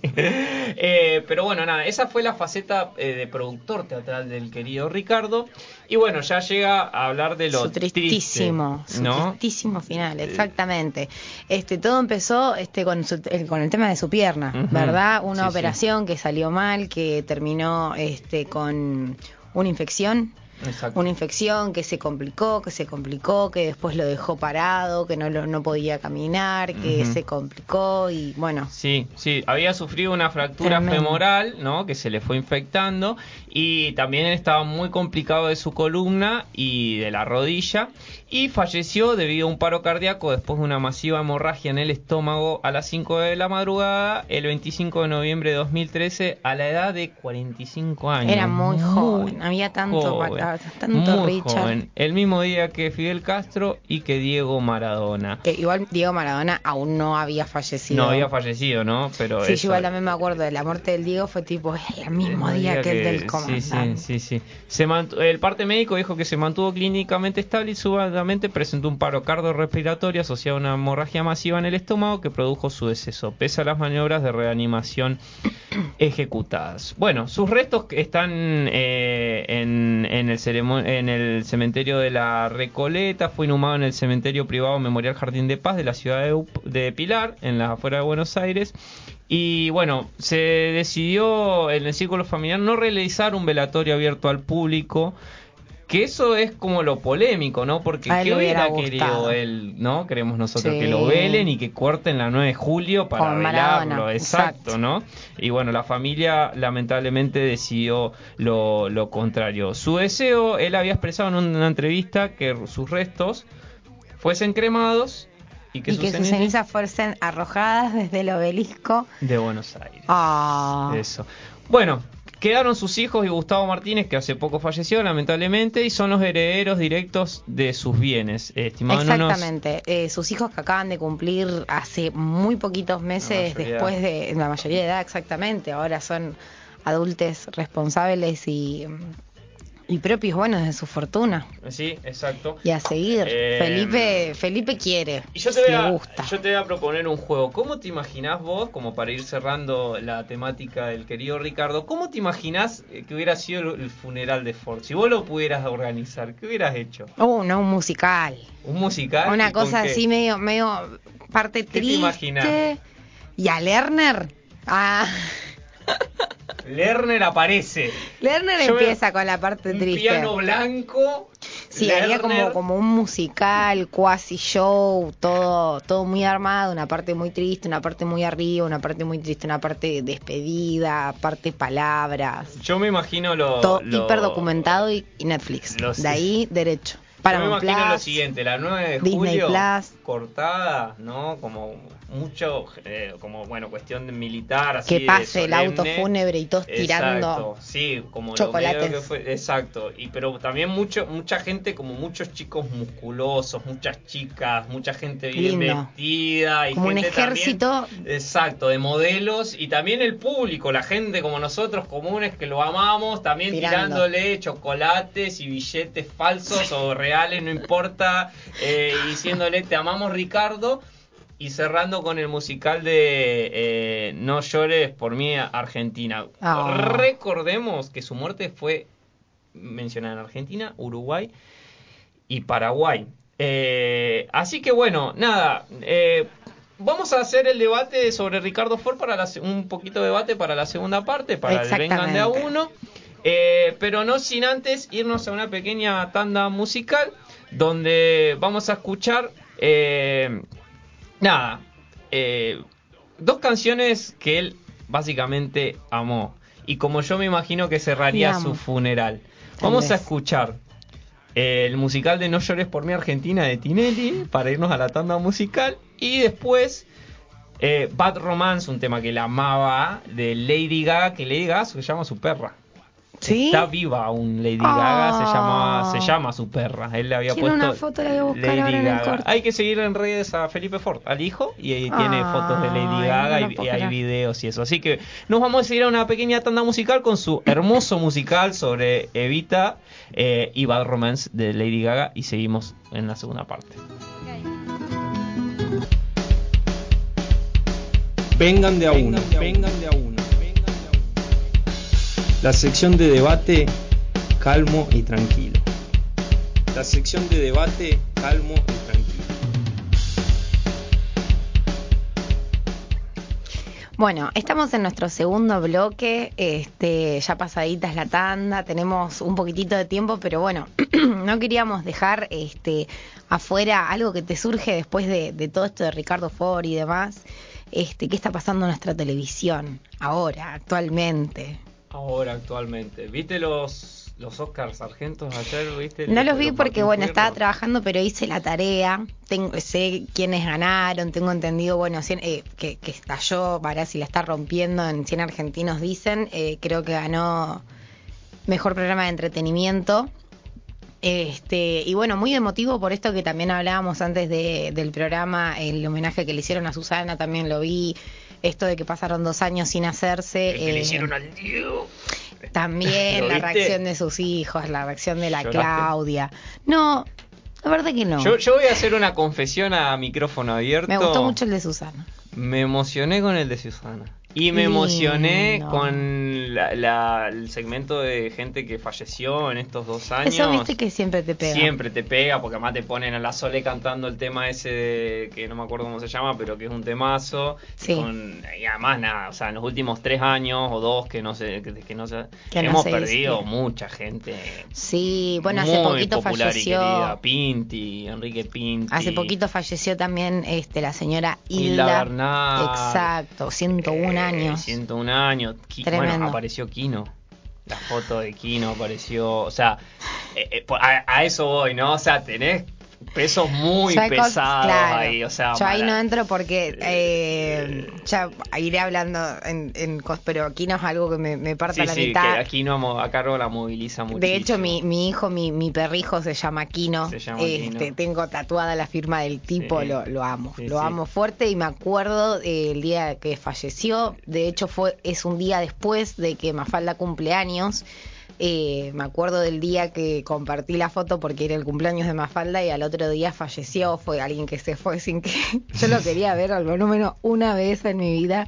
B: Eh, pero bueno, nada, esa fue la faceta eh, de productor teatral del querido Ricardo. Y bueno, ya llega a hablar de lo
A: su tristísimo,
B: triste,
A: su
B: ¿no?
A: tristísimo final, exactamente. Este todo empezó este con su- el, con el tema de su pierna, ¿verdad? Una
B: sí,
A: operación que salió mal, que terminó este con una infección
B: Exacto.
A: una infección que se complicó, que se complicó, que después lo dejó parado, que no, lo- no podía caminar, que se complicó y bueno,
B: Sí, sí, había sufrido una fractura
A: Tremendo.
B: femoral, ¿no? Que se le fue infectando y también estaba muy complicado de su columna y de la rodilla y falleció debido a un paro cardíaco después de una masiva hemorragia en el estómago a las 5 de la madrugada el 25 de noviembre de 2013 a la edad de 45 años.
A: era muy joven, había tanto,
B: joven,
A: tanto
B: muy
A: Richard.
B: joven. El mismo día que Fidel Castro y que Diego Maradona.
A: Que igual Diego Maradona aún no había fallecido.
B: No había fallecido, ¿no? Pero
A: Sí,
B: eso-
A: yo igual también me acuerdo de la muerte del Diego, fue tipo el mismo
B: El
A: día que el del comandante.
B: sí, sí, sí. Se el parte médico dijo que se mantuvo clínicamente estable y subadamente presentó un paro cardiorrespiratorio asociado a una hemorragia masiva en el estómago que produjo su deceso, pese a las maniobras de reanimación ejecutadas. Bueno, sus restos están eh, en, en el en el cementerio de la Recoleta, fue inhumado en el cementerio privado Memorial Jardín de Paz de la ciudad de, de Pilar, en las afueras de Buenos Aires. Y bueno, se decidió en el círculo familiar no realizar un velatorio abierto al público. Que eso es como lo polémico, ¿no? Porque
A: A él
B: ¿qué
A: hubiera
B: querido él, ¿no? Queremos nosotros
A: Sí.
B: que lo velen y que corten la 9 de julio para velarlo.
A: Maradona,
B: Exacto. ¿no? Y bueno, la familia lamentablemente decidió lo, lo contrario. Su deseo, él había expresado en una entrevista que sus restos fuesen cremados y que,
A: y
B: sus,
A: que sus
B: cenizas
A: cenizas fuesen arrojadas desde el obelisco.
B: de Buenos Aires.
A: Ah,
B: Eso. Bueno, quedaron sus hijos y Gustavo Martínez, que hace poco falleció, lamentablemente, y son los herederos directos de sus bienes. eh, estimado
A: Exactamente. Eh, sus hijos que acaban de cumplir hace muy poquitos meses después de la mayoría de edad, exactamente. Ahora son adultos responsables y, y propios, bueno, de su fortuna.
B: Sí, exacto.
A: Y a seguir.
B: Eh,
A: Felipe Felipe quiere.
B: Y yo te, voy a,
A: gusta.
B: yo te voy a proponer un juego. ¿Cómo te imaginás vos, como para ir cerrando la temática del querido Ricardo, cómo te imaginás eh, que hubiera sido el, funeral de Ford? Si vos lo pudieras organizar, ¿qué hubieras hecho?
A: Uh, no, un musical.
B: ¿Un musical?
A: Una
B: ¿Y con
A: cosa
B: qué?
A: así medio, medio parte
B: ¿Qué te
A: triste.
B: imaginás?
A: Y a Lerner. Ah,
B: Lerner aparece.
A: Lerner
B: Yo
A: empieza con la parte
B: Un
A: triste.
B: piano blanco.
A: Sí, haría
B: Lerner.
A: como, como un musical, quasi show, todo, todo muy armado, una parte muy triste, una parte muy arriba, una parte muy triste, una parte despedida, parte palabras,
B: Yo me imagino lo.
A: todo
B: lo-
A: hiper documentado y, y Netflix. de ahí derecho.
B: Yo me imagino lo siguiente, la 9 de
A: Disney
B: julio
A: Plus.
B: cortada, ¿no? Como mucho, eh, como bueno, cuestión de militar, así
A: Que
B: de
A: pase el auto fúnebre y todos tirando
B: Exacto, sí, como
A: chocolates.
B: lo que fue, exacto, y pero también mucho, mucha gente, como muchos chicos musculosos, muchas chicas, mucha gente bien
A: Lindo.
B: vestida y
A: como un
B: gente también-
A: ejército.
B: Exacto, de modelos y también el público, la gente como nosotros comunes que lo amamos, también
A: Tirando.
B: tirándole chocolates y billetes falsos o reales, no importa, eh, y diciéndole te amamos Ricardo y cerrando con el musical de eh, No llores por mí Argentina.
A: Ah.
B: Recordemos que su muerte fue mencionada en Argentina, Uruguay y Paraguay. Eh, así que bueno, nada. eh, vamos a hacer el debate sobre Ricardo Ford para la un poquito de debate para la segunda parte, para el vengan de a uno. Eh, pero no sin antes irnos a una pequeña tanda musical donde vamos a escuchar eh, nada eh, dos canciones que él básicamente amó y como yo me imagino que cerraría su funeral.
A: Tal
B: Vamos a escuchar eh, el musical de No llores por mi Argentina de Tinelli para irnos a la tanda musical y después eh, Bad Romance, un tema que la amaba de Lady Gaga, que Lady Gaga se llama su perra.
A: ¿Sí?
B: Está viva aún Lady Gaga, se llama,
A: Ah.
B: se llama su perra. Él le había puesto
A: una foto, la voy a buscar
B: Lady
A: ahora en el
B: Gaga.
A: corte.
B: Hay que seguir en redes a Felipe Ford, al hijo, y ahí tiene
A: Ay,
B: fotos de Lady Gaga y- hay videos y eso. Así que nos vamos a seguir a una pequeña tanda musical con su hermoso musical sobre Evita eh, y Bad Romance de Lady Gaga y seguimos en la segunda parte.
I: Vengan de a uno, vengan de a uno. La sección de debate calmo y tranquilo. La sección de debate calmo y tranquilo.
A: Bueno, estamos en nuestro segundo bloque, este, ya pasadita es la tanda, tenemos un poquitito de tiempo, pero bueno, no queríamos dejar este, afuera algo que te surge después de, de todo esto de Ricardo Ford y demás. Este, ¿Qué está pasando en nuestra televisión ahora, actualmente?
B: Ahora, actualmente. ¿Viste los, los Oscars argentos ayer? ¿Viste?
A: No los vi porque,
B: Martín
A: bueno,
B: Fierro.
A: estaba trabajando, pero hice la tarea. Tengo, sé quiénes ganaron, tengo entendido, bueno, cien- eh, que, que estalló, para si la está rompiendo en 100 argentinos, dicen. Eh, creo que ganó Mejor Programa de Entretenimiento. Este, y bueno, muy emotivo por esto que también hablábamos antes de- del programa, el homenaje que le hicieron a Susana, también lo vi. Esto de que pasaron dos años sin hacerse.
B: El que le
A: eh,
B: hicieron al
A: también
B: ¿Lo
A: la reacción de sus hijos, la reacción de la
B: ¿Lloraste?
A: Claudia. No, la verdad que no.
B: Yo, yo voy a hacer una confesión a micrófono abierto.
A: Me gustó mucho el de Susana.
B: Me emocioné con el de Susana. Y me
A: Lindo.
B: emocioné con la- la- el segmento de gente que falleció en estos dos años.
A: Eso viste que siempre te pega.
B: Siempre te pega, porque además te ponen a la Sole cantando el tema ese de- que no me acuerdo cómo se llama, pero que es un temazo.
A: Sí.
B: Con- y además nada, o sea, en los últimos tres años o dos que no sé, que, que no sé,
A: Que no
B: hemos
A: se
B: perdido
A: dice.
B: mucha gente.
A: Sí, bueno, hace poquito
B: popular
A: falleció.
B: Y querida. Pinti, Enrique Pinti.
A: Hace poquito falleció también este la señora
B: Hilda
A: Hilda.
B: Bernal.
A: Exacto, 101
B: Eh,
A: años.
B: 101 años.
A: Tremendo.
B: Bueno, apareció Kino. La foto de Kino apareció. O sea, eh, eh, a, a eso voy, ¿no? O sea, tenés pesos muy pesados
A: claro.
B: ahí. O sea,
A: Yo ahí no entro porque eh, ya iré hablando en, en pero aquí no es algo que me, me parta
B: Sí,
A: la
B: sí,
A: mitad.
B: que aquí no a Caro la moviliza mucho.
A: De hecho, mi, mi hijo, mi, mi perrijo se llama Kino.
B: Se llama
A: este,
B: Kino.
A: Tengo tatuada la firma del tipo,
B: Sí.
A: lo, lo amo. Lo amo fuerte y me acuerdo eh, el día que falleció. De hecho, fue es un día después de que Mafalda cumpleaños. Eh, me acuerdo del día que compartí la foto porque era el cumpleaños de Mafalda y al otro día falleció. Fue alguien que se fue sin que yo lo quería ver al menos una vez en mi vida.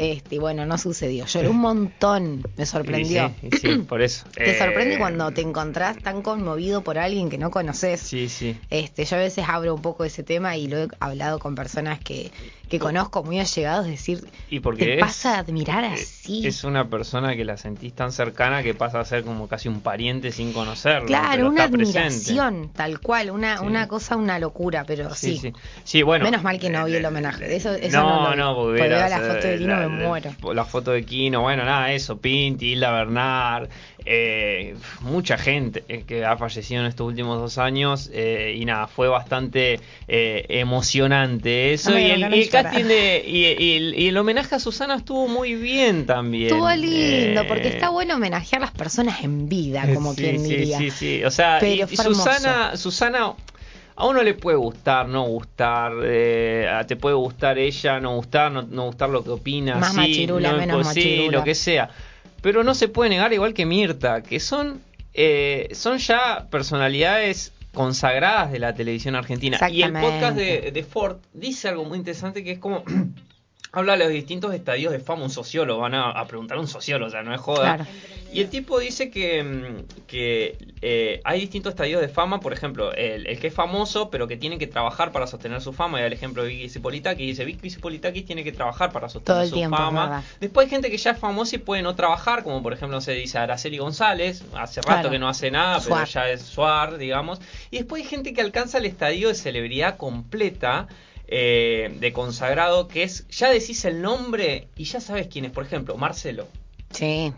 A: Este, bueno, no sucedió. Lloré un montón, me sorprendió.
B: Sí, por eso.
A: Te
B: Eh,
A: sorprende cuando te encontrás tan conmovido por alguien que no conoces.
B: Sí, sí.
A: Este, yo a veces abro un poco ese tema y lo he hablado con personas que, que conozco muy allegados, decir,
B: Y porque
A: te
B: es,
A: pasa a admirar
B: eh,
A: así.
B: es una persona que la sentís tan cercana que pasa a ser como casi un pariente sin conocerlo.
A: claro, una
B: presente.
A: admiración, tal cual, una,
B: Sí.
A: una cosa, una locura, pero sí.
B: Sí, bueno.
A: Menos mal que no vi el
B: eh,
A: homenaje.
B: eh,
A: Eso, eso no, vi.
B: no, porque
A: Porque veo la foto
B: eh,
A: de Kino
B: la-
A: me muero.
B: La foto de Kino, bueno, nada, eso, Pinti, Hilda Bernard, eh, mucha gente eh, que ha fallecido en estos últimos dos años eh, y nada, fue bastante eh, emocionante eso.
A: No
B: y, el, casting de, y, y el, y el homenaje a Susana estuvo muy bien también.
A: Estuvo lindo,
B: Eh,
A: porque está bueno homenajear a las personas en vida, como
B: sí,
A: quien
B: sí,
A: diría.
B: Sí, sí, o sea,
A: Pero.
B: Susana, Susana, a uno le puede gustar, no gustar, eh, te puede gustar ella, no gustar, no, no gustar lo que opina,
A: Más
B: sí,
A: machirula,
B: no,
A: menos
B: pues, sí,
A: machirula.
B: lo que sea. Pero no se puede negar, igual que Mirta, que son, eh, son ya personalidades consagradas de la televisión argentina. Y el podcast de, de Ford dice algo muy interesante que es como... Habla de los distintos estadios de fama, un sociólogo, van a, a preguntar a un sociólogo, o sea, no es joda.
A: Claro.
B: Y el tipo dice que, mm, que eh, hay distintos estadios de fama, por ejemplo, el, el que es famoso, pero que tiene que trabajar para sostener su fama, y el ejemplo de Vicky Cipolitaki, dice, Vicky Cipolitaki tiene que trabajar para sostener
A: Todo el
B: su
A: tiempo,
B: fama. Después hay gente que ya es famosa y puede no trabajar, como por ejemplo se dice Araceli González, hace rato
A: Claro.
B: que no hace nada, pero ya es Suar, digamos. Y después hay gente que alcanza el estadio de celebridad completa, eh, de consagrado, que es, ya decís el nombre y ya sabes quién es. Por ejemplo, Marcelo.
A: Sí.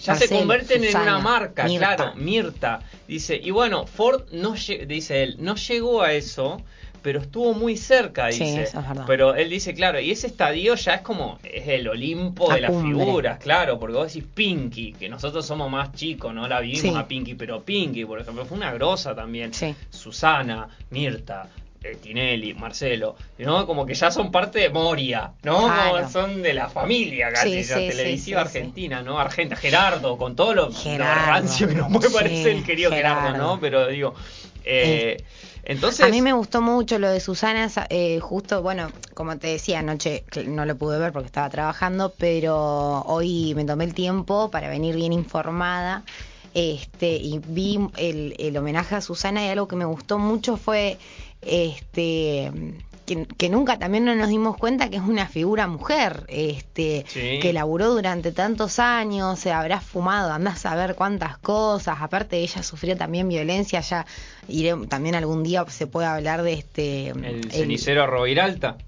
B: Ya se convierten en una marca,
A: Mirta.
B: claro, Mirta. Dice, y bueno, Ford no dice él, no llegó a eso, pero estuvo muy cerca,
A: Sí,
B: dice.
A: eso es verdad.
B: Pero él dice, claro, y ese estadio ya es como, es el Olimpo
A: La
B: de las
A: cumbre.
B: figuras, claro, porque vos decís Pinky, que nosotros somos más chicos, no la vivimos
A: Sí.
B: a Pinky, pero Pinky, por ejemplo, fue una grosa también.
A: Sí.
B: Susana, Mirta. Eh, Tinelli, Marcelo, ¿no? Como que ya son parte de Moria, ¿no?
A: Claro.
B: Como son de la familia casi,
A: Sí,
B: ya
A: sí,
B: televisiva
A: sí,
B: argentina, ¿no? Argenta, Gerardo, con todo lo, lo
A: Gerardo,
B: rancio que no me parece el querido Gerardo,
A: Gerardo.
B: ¿no? Pero digo, eh, entonces...
A: A mí me gustó mucho lo de Susana, eh, justo, bueno, como te decía anoche, no lo pude ver porque estaba trabajando, pero hoy me tomé el tiempo para venir bien informada. Este, y vi el, el homenaje a Susana y algo que me gustó mucho fue este que, que nunca también no nos dimos cuenta que es una figura mujer, este,
B: Sí.
A: que laburó durante tantos años, se habrá fumado, andás a ver cuántas cosas, aparte ella sufrió también violencia, ya iré, también algún día se puede hablar de este
B: El
A: el-
B: cenicero Roviralta.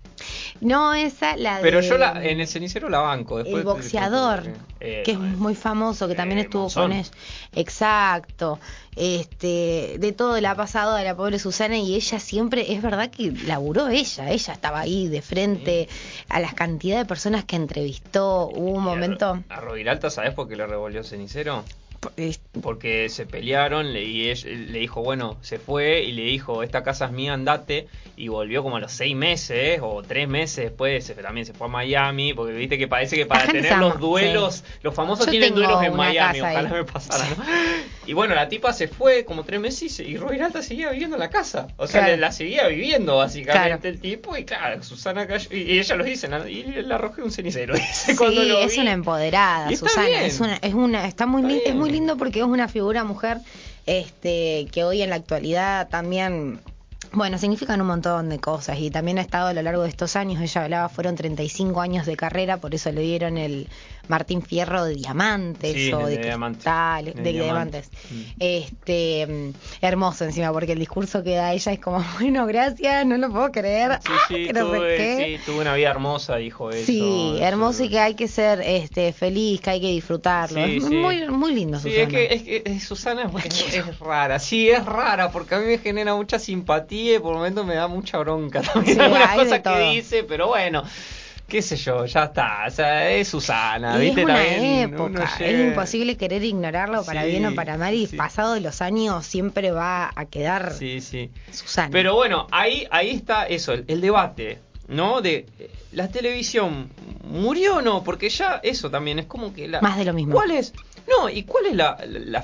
A: No esa la
B: Pero
A: de-
B: yo la, en el cenicero la banco. Después
A: el boxeador,
B: Eh,
A: que es
B: no,
A: muy famoso, que también
B: eh,
A: estuvo
B: Monzón.
A: con ella. Exacto. Este, de todo le ha pasado a la pobre Susana y ella siempre, es verdad que laburó ella, ella estaba ahí de frente a las cantidad de personas que entrevistó. Hubo un
B: Y
A: momento,
B: A Roviralta, ¿sabes por qué le revolvió el cenicero? Porque se pelearon le- y él le dijo, bueno, se fue y le dijo, esta casa es mía, andate. Y volvió como a los seis meses o tres meses después, se, también se fue a Miami, porque viste que parece que para tener los duelos,
A: sí.
B: los famosos
A: Yo
B: tienen duelos en Miami, ojalá
A: ahí.
B: me pasara, ¿no? Y bueno, la tipa se fue como tres meses y, y Roviralta seguía viviendo en la casa. O sea,
A: Claro.
B: la seguía viviendo básicamente
A: Claro.
B: el tipo. Y claro, Susana cayó, y, y ella lo dice, y le arrojé un cenicero. dice,
A: sí,
B: lo
A: es
B: vi.
A: una empoderada,
B: Y
A: Susana. Es una, es una, está muy,
B: Está
A: es muy lindo porque es una figura mujer, este, que hoy en la actualidad también, bueno, significan un montón de cosas y también ha estado a lo largo de estos años. Ella hablaba, fueron 35 años de carrera, por eso le dieron el Martín Fierro de diamantes
B: Sí,
A: o de,
B: de diamante.
A: cristales,
B: De
A: de,
B: diamante.
A: diamantes.
B: Mm.
A: Este, mm, hermoso encima porque el discurso que da ella es como, bueno, gracias, no lo puedo creer.
B: Sí,
A: ah,
B: sí,
A: que no sé
B: tuve,
A: qué.
B: sí, tuve una vida hermosa, dijo eso.
A: Sí, hermoso y que hay que ser este feliz, que hay que disfrutarlo.
B: Sí,
A: es
B: sí.
A: muy muy lindo
B: Sí,
A: Susana.
B: es que, es que es- Susana es, rara, sí, es rara, porque a mí me genera mucha simpatía y por momentos me da mucha bronca también
A: Sí,
B: algunas cosas que dice, pero bueno, qué sé yo, ya está, o sea, es Susana,
A: Y es
B: ¿viste?
A: una
B: También
A: época,
B: llega-
A: es imposible querer ignorarlo para
B: Sí,
A: bien o para mal y
B: sí.
A: pasados los años siempre va a quedar
B: Sí, sí.
A: Susana.
B: Pero bueno, ahí, ahí está eso, el, el debate, ¿no? De eh, la televisión, ¿murió o no? Porque ya eso también es como que la...
A: Más de lo mismo.
B: ¿Cuál es? No, ¿y cuál es la... la, la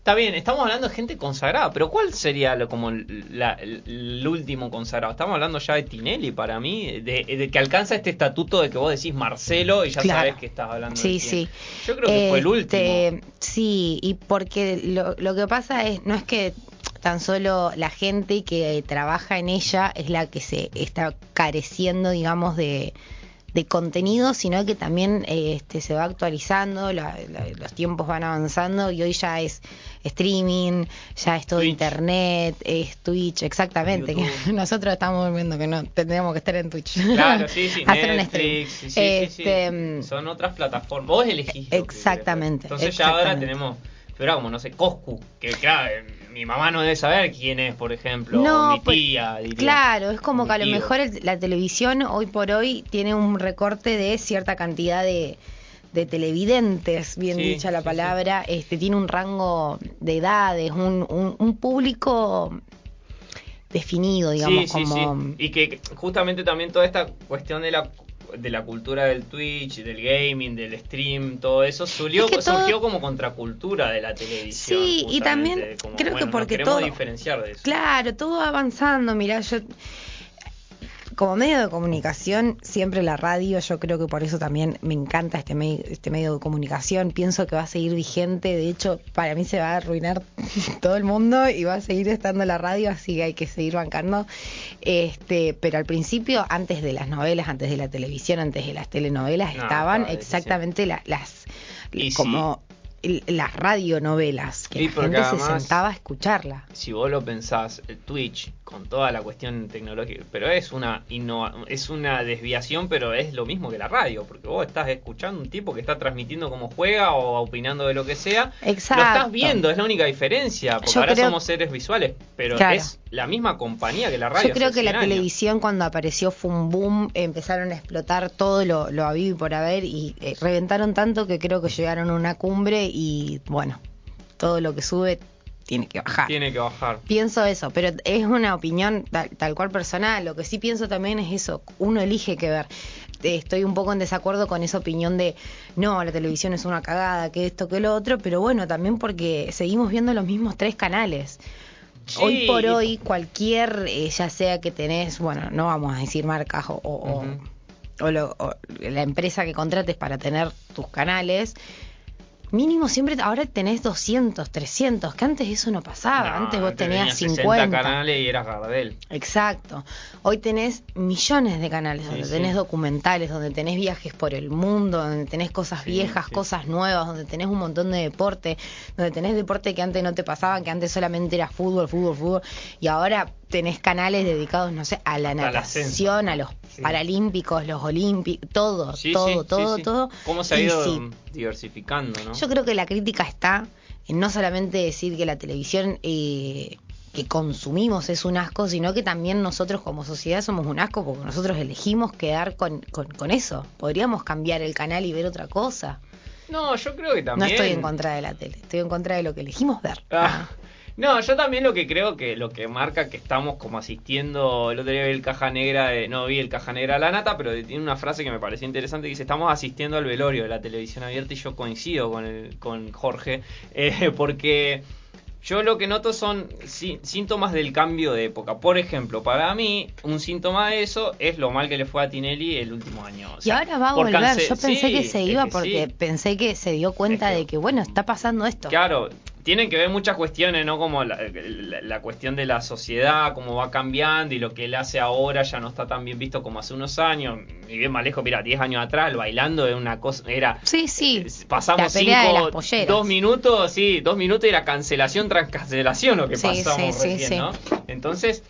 B: Está bien, estamos hablando de gente consagrada, pero ¿cuál sería lo, como la- el, último consagrado? Estamos hablando ya de Tinelli para mí, de, de que alcanza este estatuto de que vos decís Marcelo y ya
A: Claro.
B: sabes que estás hablando de
A: Sí,
B: quién.
A: sí.
B: Yo creo que fue el último.
A: Este, Sí, y porque lo, lo que pasa es, no es que tan solo la gente que trabaja en ella es la que se está careciendo, digamos, de, de contenido, sino que también eh, este, se va actualizando, la- la- los tiempos van avanzando y hoy ya es streaming, ya es todo
B: Twitch.
A: internet, es Twitch, exactamente. que nosotros estamos viendo que no tendríamos que estar en Twitch.
B: Claro, sí, sí,
A: Hacer un stream.
B: Netflix, sí, sí, sí, sí.
A: Este,
B: Son otras plataformas. Vos elegís.
A: Exactamente.
B: Entonces ya ahora tenemos, pero como no sé, Coscu, que claro, mi mamá no debe saber quién es, por ejemplo,
A: No,
B: mi
A: pues,
B: tía. diría.
A: Claro, es como
B: Mi
A: que a lo
B: tío.
A: mejor el- la televisión hoy por hoy tiene un recorte de cierta cantidad de, de televidentes, bien
B: Sí,
A: dicha la
B: sí,
A: palabra, este tiene un rango de edades, un, un, un público definido, digamos, como
B: sí. Y que justamente también toda esta cuestión de la de la cultura del Twitch, del gaming, del stream, todo eso surgió,
A: Es que todo-
B: surgió como contracultura de la televisión.
A: Sí, y también
B: como,
A: creo que
B: bueno,
A: porque
B: queremos
A: todo-
B: diferenciar de eso.
A: Claro, todo va avanzando. Mira, yo como medio de comunicación, siempre la radio, yo creo que por eso también me encanta este, me- este medio de comunicación. Pienso que va a seguir vigente. De hecho, para mí se va a arruinar todo el mundo y va a seguir estando la radio, así que hay que seguir bancando. Este, pero al principio, antes de las novelas, antes de la televisión, antes de las telenovelas,
B: No,
A: estaban
B: estaba
A: exactamente la- las
B: Y
A: como las radionovelas, que
B: Sí,
A: la gente
B: además-
A: se sentaba a escucharla.
B: si vos lo pensás, el Twitch, con toda la cuestión tecnológica, pero es una innova- es una desviación, pero es lo mismo que la radio, porque vos estás escuchando un tipo que está transmitiendo cómo juega o opinando de lo que sea.
A: Exacto.
B: Lo estás viendo, es la única diferencia, porque
A: Yo
B: ahora
A: creo-
B: somos seres visuales, pero
A: Claro.
B: es la misma compañía que la radio.
A: Yo creo que la
B: 100 años.
A: televisión cuando apareció fue un boom, empezaron a explotar todo lo, lo habido y por haber y eh, reventaron tanto que creo que llegaron a una cumbre y bueno, todo lo que sube tiene que bajar.
B: Tiene que bajar.
A: Pienso eso, pero es una opinión tal, tal cual personal. Lo que sí pienso también es eso, uno elige qué ver. Eh, Estoy un poco en desacuerdo con esa opinión de no, la televisión es una cagada, que esto, que lo otro, pero bueno, también porque seguimos viendo los mismos tres canales. Hoy por hoy, cualquier, eh, ya sea que tenés, bueno, no vamos a decir marcas o, o- o-
B: Ujú.
A: o lo- o la empresa que contrates para tener tus canales, mínimo siempre, ahora tenés 200, 300, que antes eso no pasaba,
B: No,
A: antes vos tenías
B: 60
A: 50.
B: canales y eras Gardel.
A: Exacto. Hoy tenés millones de canales donde
B: Sí,
A: tenés
B: sí.
A: documentales, donde tenés viajes por el mundo, donde tenés cosas
B: Sí,
A: viejas, cosas nuevas, donde tenés un montón de deporte, donde tenés deporte que antes no te pasaba, que antes solamente era fútbol, fútbol, fútbol, y ahora tenés canales dedicados, no sé, a la natación, a los
B: Sí.
A: paralímpicos, los olímpicos, todo,
B: Sí,
A: todo,
B: sí,
A: todo, todo.
B: ¿Cómo se ha ido diversificando, no?
A: yo creo que la crítica está en no solamente decir que la televisión eh, que consumimos es un asco, sino que también nosotros como sociedad somos un asco porque nosotros elegimos quedar con, con, con eso. Podríamos cambiar el canal y ver otra cosa.
B: No, yo creo que
A: No
B: también.
A: estoy en contra de la tele, estoy en contra de lo que elegimos ver.
B: Ah, no, yo también lo que creo que lo que marca que estamos como asistiendo, el otro día vi el caja negra, de- no vi el caja negra de la nata, pero tiene una frase que me pareció interesante que dice, estamos asistiendo al velorio de la televisión abierta y yo coincido con, el, con Jorge, eh, porque yo lo que noto son sí- síntomas del cambio de época. Por ejemplo, para mí, un síntoma de eso es lo mal que le fue a Tinelli el último año. O
A: Y ahora va a volver. Yo pensé
B: sí,
A: que se iba
B: que
A: porque
B: sí.
A: pensé que se dio cuenta
B: Es que-
A: de que, bueno, está pasando esto.
B: Claro, tienen que ver muchas cuestiones, ¿no? Como la, la- la cuestión de la sociedad, cómo va cambiando y lo que él hace ahora ya no está tan bien visto como hace unos años. Y bien más lejos, mira, 10 años atrás, el bailando era una cosa, era...
A: Sí, sí.
B: Pasamos
A: pelea de las
B: cinco, dos minutos, sí, dos minutos y era cancelación tras cancelación lo que
A: Sí,
B: pasamos
A: sí, sí,
B: recién,
A: sí.
B: ¿no? Entonces,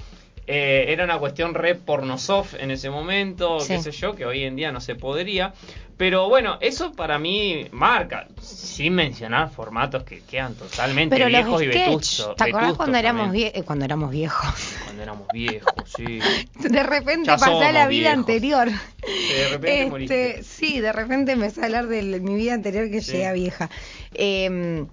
B: eh, era una cuestión re pornosoft en ese momento,
A: Sí.
B: qué sé yo, que hoy en día no se podría. Pero bueno, eso para mí marca, sin mencionar formatos que quedan totalmente
A: Pero los
B: viejos y vetustos.
A: ¿te acordás cuando éramos, vie- cuando éramos viejos?
B: Cuando éramos viejos, sí.
A: De repente
B: Ya
A: pasé la vida
B: viejos.
A: anterior.
B: De repente moriste.
A: Este, sí, de repente empecé a hablar de mi vida anterior que
B: Sí.
A: llegué a vieja. Eh,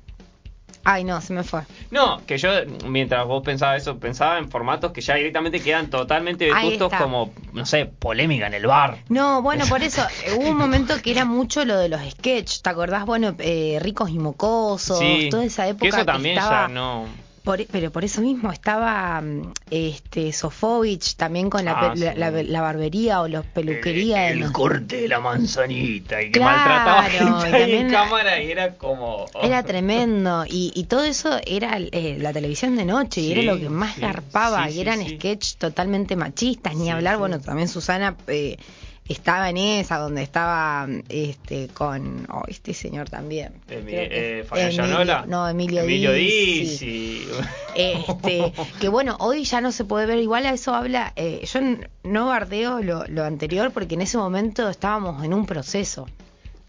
A: ay, no, se me fue.
B: No, que yo, mientras vos pensabas eso, pensaba en formatos que ya directamente quedan totalmente vetustos como, no sé, polémica en el bar.
A: No, bueno, por eso eh, hubo un momento que era mucho lo de los sketch, ¿te acordás? Bueno, eh, ricos y mocosos,
B: Sí,
A: toda esa época
B: que eso también
A: estaba,
B: ya no...
A: por- pero por eso mismo estaba mm, este Sofovich también con la,
B: Ah,
A: la, la- la barbería o los peluquería de
B: el
A: los-
B: corte de la manzanita y que maltrataba gente en cámara y era como...
A: Era tremendo. Y, y todo eso era eh, la televisión de noche y era lo que más
B: sí,
A: garpaba y eran
B: sí.
A: sketch totalmente machistas, ni hablar, bueno, también Susana eh, estaba en esa, donde estaba este con oh, este señor también.
B: Emi- eh,
A: Emilio-
B: Llanola.
A: No, Emilio,
B: Emilio
A: Dizzi.
B: Dizzi.
A: Este, que bueno, hoy ya no se puede ver, igual a eso habla, eh, yo no bardeo lo, lo anterior porque en ese momento estábamos en un proceso.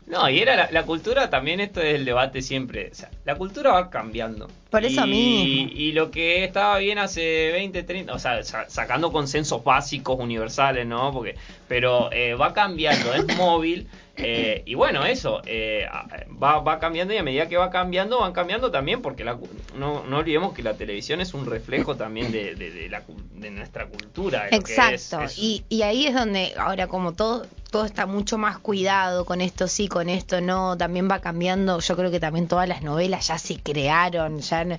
B: No, y era la, la cultura también, esto es el debate siempre. O sea, la cultura va cambiando.
A: Por eso
B: y,
A: mismo.
B: Y lo que estaba bien hace 20, 30, o sea, sa- sacando consensos básicos universales, ¿no? Porque, pero eh, va cambiando, es móvil. eh, y bueno, eso, eh, a- va, va cambiando y a medida que va cambiando, van cambiando también, porque la, no, no olvidemos que la televisión es un reflejo también de, de, de la, de nuestra cultura.
A: Exacto,
B: es- es-
A: y, y ahí es donde ahora como todo todo está mucho más cuidado con esto sí, con esto no, también va cambiando, yo creo que también todas las novelas ya se crearon, ya no,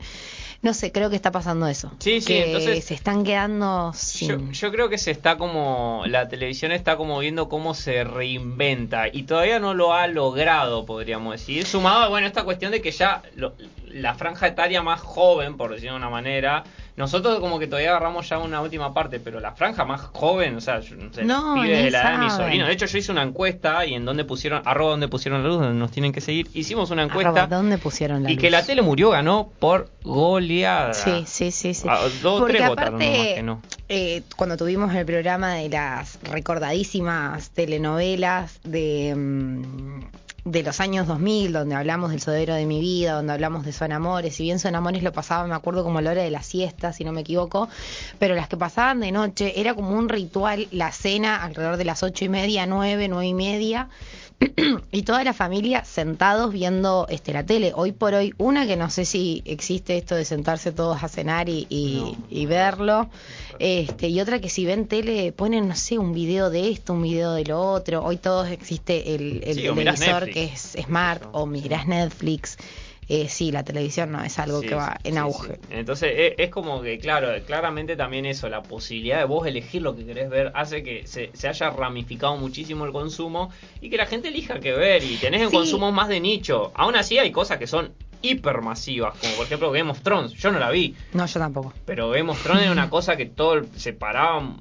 A: no sé, creo que está pasando eso.
B: Sí, sí,
A: que
B: entonces-
A: se están quedando
B: Yo,
A: sin...
B: yo creo que se está como, la televisión está como viendo cómo se reinventa y todavía no lo ha logrado, podríamos decir. Sumado a, bueno, esta cuestión de que ya lo- la franja etaria más joven, por decirlo de una manera, Nosotros como que todavía agarramos ya una última parte, pero la franja más joven, o sea, yo no sé,
A: No,
B: pibes de la edad de mi sobrino. De hecho, yo hice una encuesta y en donde pusieron, arroba donde pusieron la luz, donde nos tienen que seguir, hicimos una encuesta
A: Arroba, ¿Dónde pusieron la
B: y que la tele murió ganó por goleada.
A: Sí, sí, sí, sí.
B: Dos,
A: Porque
B: tres votaron
A: aparte,
B: nomás que no.
A: eh, cuando tuvimos el programa de las recordadísimas telenovelas de, mm, de los años 2000, donde hablamos del sodero de mi vida, donde hablamos de Son Amores, si bien Son Amores lo pasaba, me acuerdo como a la hora de la siesta, si no me equivoco, pero las que pasaban de noche era como un ritual, la cena alrededor de las ocho y media, nueve, nueve y media, y toda la familia sentados viendo este la tele. Hoy por hoy, una que no sé si existe esto de sentarse todos a cenar y, y- y verlo, este y otra que si ven tele ponen, no sé, un video de esto, un video de lo otro. Hoy todos existe el, el
B: Sí,
A: televisor que es smart o mirás Netflix. Eh, sí, la televisión no es algo
B: Sí,
A: que va en
B: sí,
A: auge.
B: sí. Entonces es, es como que, claro, claramente también eso, la posibilidad de vos elegir lo que querés ver, hace que se, se haya ramificado muchísimo el consumo y que la gente elija qué ver y tenés
A: Sí.
B: consumo más de nicho. Aún así hay cosas que son hipermasivas, como por ejemplo Game of Thrones. Yo no la vi,
A: No, yo tampoco.
B: pero Game of Thrones era una cosa que todo se paraba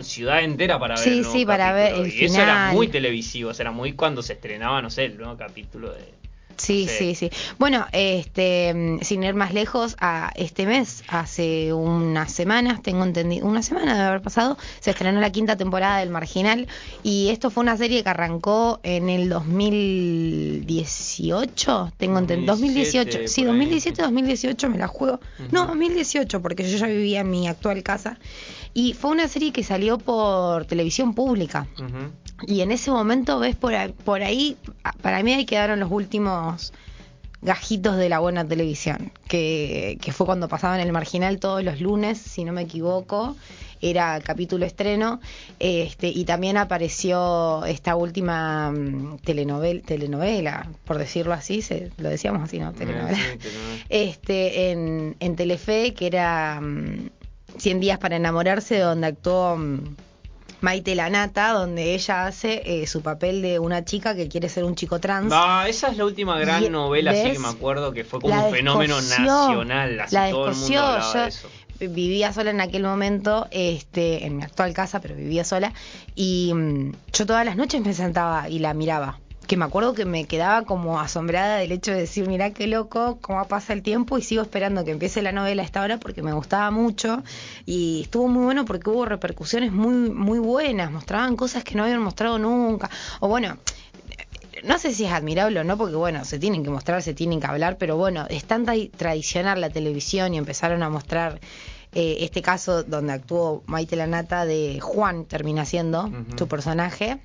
B: ciudad entera para ver
A: Sí,
B: el nuevo
A: sí, para ver el
B: y eso era muy televisivo, o sea, era muy cuando se estrenaba, no sé, el nuevo capítulo de...
A: Sí,
B: Sí.
A: sí, sí. Bueno, este, sin ir más lejos, a este mes, hace unas semanas, tengo entendido, una semana de haber pasado, se estrenó la quinta temporada del Marginal y esto fue una serie que arrancó en el 2018, tengo entendido, 2018,
B: 2017,
A: sí,
B: por ahí.
A: 2017, 2018 me la juego. No, 2018, porque yo ya vivía en mi actual casa y fue una serie que salió por televisión pública. Y en ese momento ves por ahí, por ahí, para mí ahí quedaron los últimos gajitos de la buena televisión, que, que fue cuando pasaban el marginal todos los lunes, si no me equivoco, era capítulo estreno, este, y también apareció esta última mm, telenovela, telenovela, por decirlo así, se, lo decíamos así, ¿no? Telenovela.
B: Sí, telenovela.
A: Este, en, en Telefe, que era mm, 100 días para enamorarse, donde actuó mm, Maite Lanata, donde ella hace eh, su papel de una chica que quiere ser un chico trans.
B: Ah, esa es la última gran
A: Y-
B: novela,
A: ¿ves?
B: que me acuerdo que fue como
A: La
B: un fenómeno nacional, así
A: la
B: todo el mundo hablaba
A: yo
B: de eso.
A: Vivía sola en aquel momento, este, en mi actual casa, pero vivía sola. Y mm, yo todas las noches me sentaba y la miraba. Que me acuerdo que me quedaba como asombrada del hecho de decir, mirá qué loco, cómo pasa el tiempo y sigo esperando que empiece la novela a esta hora porque me gustaba mucho. Y estuvo muy bueno porque hubo repercusiones muy, muy buenas, mostraban cosas que no habían mostrado nunca. O bueno, no sé si es admirable o no, porque bueno, se tienen que mostrar, se tienen que hablar, pero bueno, es tan tra- tradicional la televisión y empezaron a mostrar eh, este caso donde actuó Maite Lanata de Juan, termina siendo su personaje,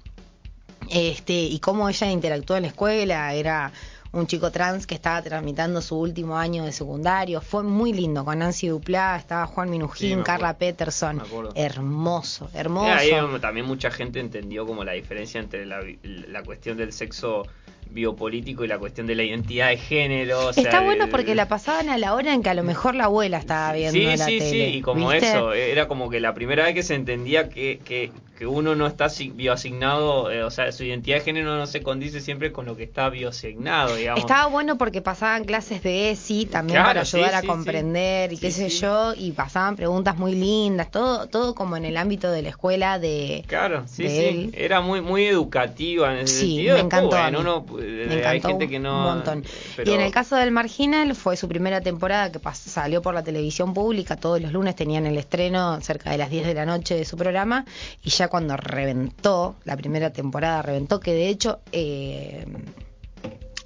A: este y cómo ella interactuó en la escuela, era un chico trans que estaba tramitando su último año de secundario, fue muy lindo, con Nancy Duplá, estaba Juan Minujín, Carla. Peterson, hermoso, hermoso.
B: Y ahí también mucha gente entendió como la diferencia entre la, la cuestión del sexo biopolítico y la cuestión de la identidad de género. o sea,
A: Está bueno porque la pasaban a la hora en que a lo mejor la abuela estaba viendo
B: Sí,
A: la
B: sí,
A: tele.
B: sí, y como
A: ¿viste?
B: eso, era como que la primera vez que se entendía que, que, que uno no está asi- bioasignado, eh, o sea, su identidad de género no se condice siempre con lo que está bioasignado, digamos.
A: Estaba bueno porque pasaban clases de ESI también
B: Claro,
A: para ayudar
B: sí,
A: a
B: sí,
A: comprender y
B: sí.
A: qué
B: Sí,
A: sé
B: sí.
A: yo, y pasaban preguntas muy lindas, todo todo como en el ámbito de la escuela de...
B: Claro, sí,
A: de
B: sí.
A: él.
B: Era muy muy educativa en ese
A: Sí,
B: sentido.
A: me
B: Después,
A: encantó a
B: bueno, uno, eh,
A: Me
B: hay
A: encantó
B: gente que no.
A: un montón.
B: pero-
A: Y en el caso del Marginal fue su primera temporada que salió por la televisión pública, todos los lunes tenían el estreno cerca de las 10 de la noche de su programa y ya cuando reventó, la primera temporada reventó, que de hecho... eh,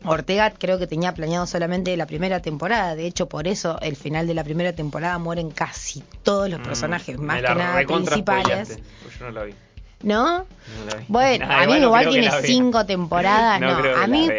A: Ortega creo que tenía planeado solamente la primera temporada, de hecho por eso el final de la primera temporada mueren casi todos los
B: Mm,
A: personajes, más que nada principales.
B: pues yo no la vi.
A: ¿No?
B: no.
A: Bueno,
B: Nah,
A: a mí
B: no
A: igual
B: que
A: tiene cinco temporadas, no, a mí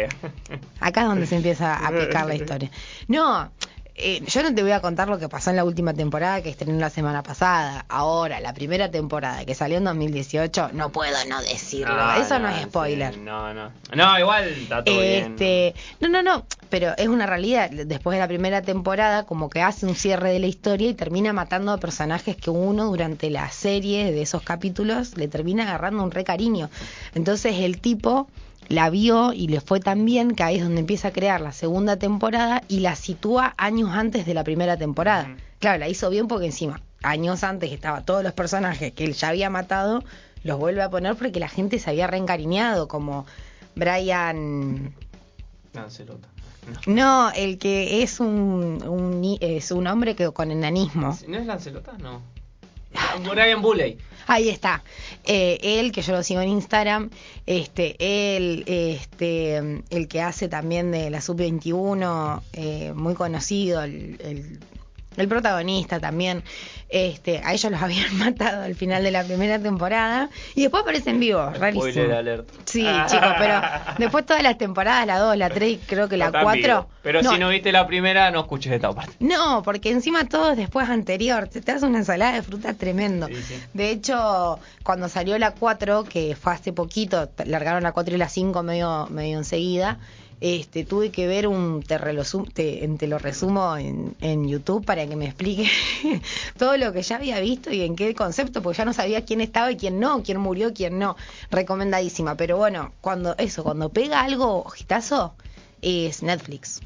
A: acá es donde se empieza a picar la historia. No, eh, yo no te voy a contar lo que pasó en la última temporada que estrenó la semana pasada. Ahora, la primera temporada que salió en 2018, no puedo no decirlo.
B: Ah,
A: Eso no, es
B: sí,
A: spoiler.
B: no, no. No, igual está todo bien.
A: Este, no, no, no, pero es una realidad. Después de la primera temporada, como que hace un cierre de la historia y termina matando a personajes que uno durante la serie de esos capítulos le termina agarrando un re cariño. Entonces el tipo la vio y le fue tan bien que ahí es donde empieza a crear la segunda temporada y la sitúa años antes de la primera temporada. Claro, la hizo bien porque encima, años antes estaba todos los personajes que él ya había matado, los vuelve a poner porque la gente se había reencariñado, como Brian...
B: Lancelota.
A: No, el que es un, un es un hombre que con enanismo.
B: ¿No es Lancelota? No. Brian Bulley.
A: Ahí está. Eh, él, que yo lo sigo en Instagram, este, él, este, el que hace también de la Sub-21, eh, muy conocido, el, el, el protagonista también, este, a ellos los habían matado al final de la primera temporada y después aparecen vivos, rarísimo.
B: Spoiler alert.
A: Sí, chicos, pero después todas las temporadas, la 2, la 3 y creo que la
B: Están
A: 4.
B: vivos. Pero si no viste la primera, no escuches esta parte.
A: No, porque encima todo es después anterior. Te, te das una ensalada de fruta tremendo. De hecho, cuando salió la 4, que fue hace poquito, largaron la 4 y la 5 medio, medio enseguida, este, tuve que ver un, te, relosum- te, te lo resumo en, en YouTube para que me explique todo lo que ya había visto y en qué concepto, porque ya no sabía quién estaba y quién no, quién murió, quién no. Recomendadísima. Pero bueno, cuando eso, cuando pega algo ojitazo, es Netflix.